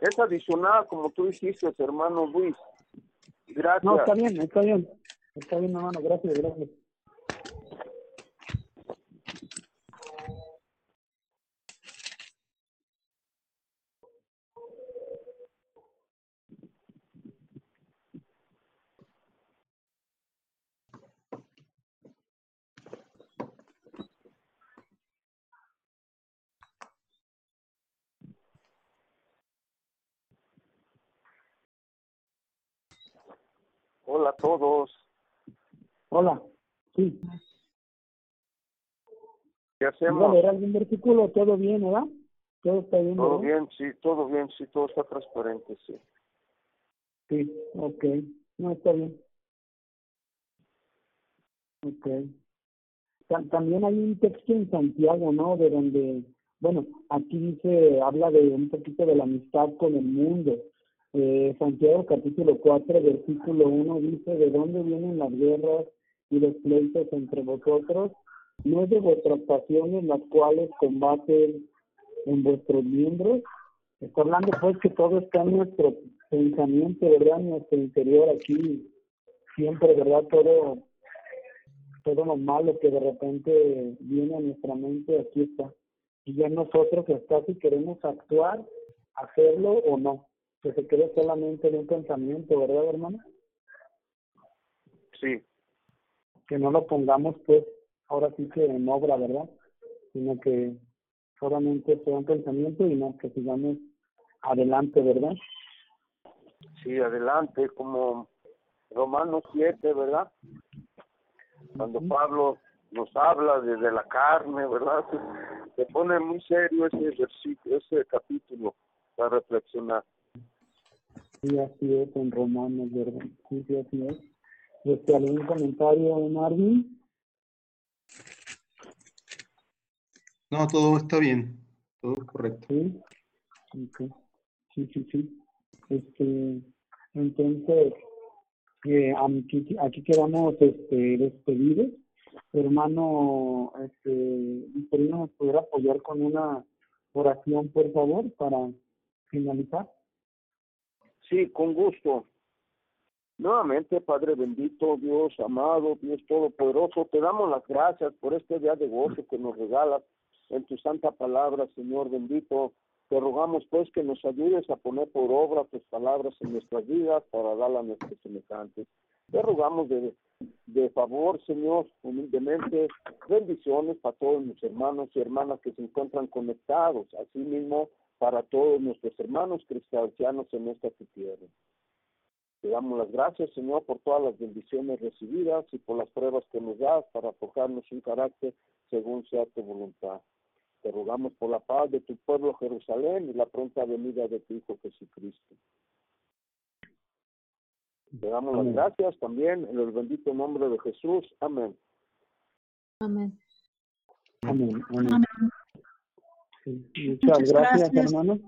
Es adicional, como tú dijiste, hermano Luis. Gracias. No, está bien, está bien. Está bien, hermano, gracias, gracias. Hola a todos. Hola, sí. ¿Qué ¿Iba a hacemos? algún versículo? ¿Todo bien, verdad? Todo está bien, Todo ¿verdad? bien, sí, todo bien, sí, todo está transparente, sí. Sí, ok. No, está bien. Ok. Ta- También hay un texto en Santiago, ¿no? De donde bueno, aquí dice, habla de un poquito de la amistad con el mundo. Eh, Santiago capítulo 4, versículo 1 dice, ¿de dónde vienen las guerras y los pleitos entre vosotros? ¿No es de vuestras pasiones las cuales combaten en vuestros miembros? Está hablando pues que todo está en nuestro pensamiento, ¿verdad? En nuestro interior aquí, siempre, ¿verdad? Todo, todo lo malo que de repente viene a nuestra mente, aquí está. Y ya nosotros está si queremos actuar, hacerlo o no. Que se quede solamente en un pensamiento, ¿verdad, hermano? Sí, Que no lo pongamos, pues, ahora sí que en obra, ¿verdad? Sino que solamente sea un pensamiento y no que sigamos adelante, ¿verdad? sí, adelante, como Romanos 7, ¿verdad? Cuando. Pablo nos habla desde la carne, ¿verdad? Se, se pone muy serio ese versículo, ese capítulo para reflexionar. Sí, así es, en Romanos, ¿verdad? Sí, sí, así es. Este, ¿Algún comentario, Marvin? No, todo está bien, todo correcto. Sí. Sí, sí, sí. Este, entonces, eh, aquí, aquí quedamos este, despedidos. Hermano, este, Victorino, ¿nos pudiera apoyar con una oración, por favor, para finalizar? Sí, con gusto. Nuevamente, Padre bendito, Dios amado, Dios todopoderoso, te damos las gracias por este día de gozo que nos regalas en tu santa palabra, Señor bendito. Te rogamos pues que nos ayudes a poner por obra tus palabras en nuestras vidas para dar a nuestros semejantes. Te rogamos de, de favor, Señor, humildemente, bendiciones para todos mis hermanos y hermanas que se encuentran conectados, asimismo para todos nuestros hermanos cristianos en esta tierra. Te damos las gracias, Señor, por todas las bendiciones recibidas y por las pruebas que nos das para forjarnos un carácter según sea tu voluntad. Te rogamos por la paz de tu pueblo Jerusalén y la pronta venida de tu Hijo Jesucristo. Te damos las gracias también en el bendito nombre de Jesús. Amén. Amén. Amén. Amén. Amén. Sí, Muchas Muchas gracias, gracias. hermano.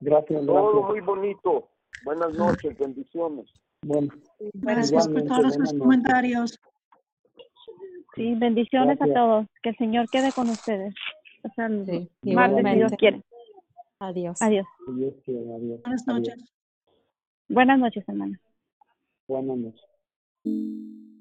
Gracias, Todo gracias. muy bonito. Buenas noches, bendiciones. Bueno, Gracias por todos noches. comentarios. Sí, bendiciones Gracias. a todos. Que el Señor quede con ustedes. Hasta el Sí, martes, si Dios quiere. Adiós. Adiós. Dios quiere, adiós. Buenas Adiós. noches. Buenas noches, hermana. Buenas noches.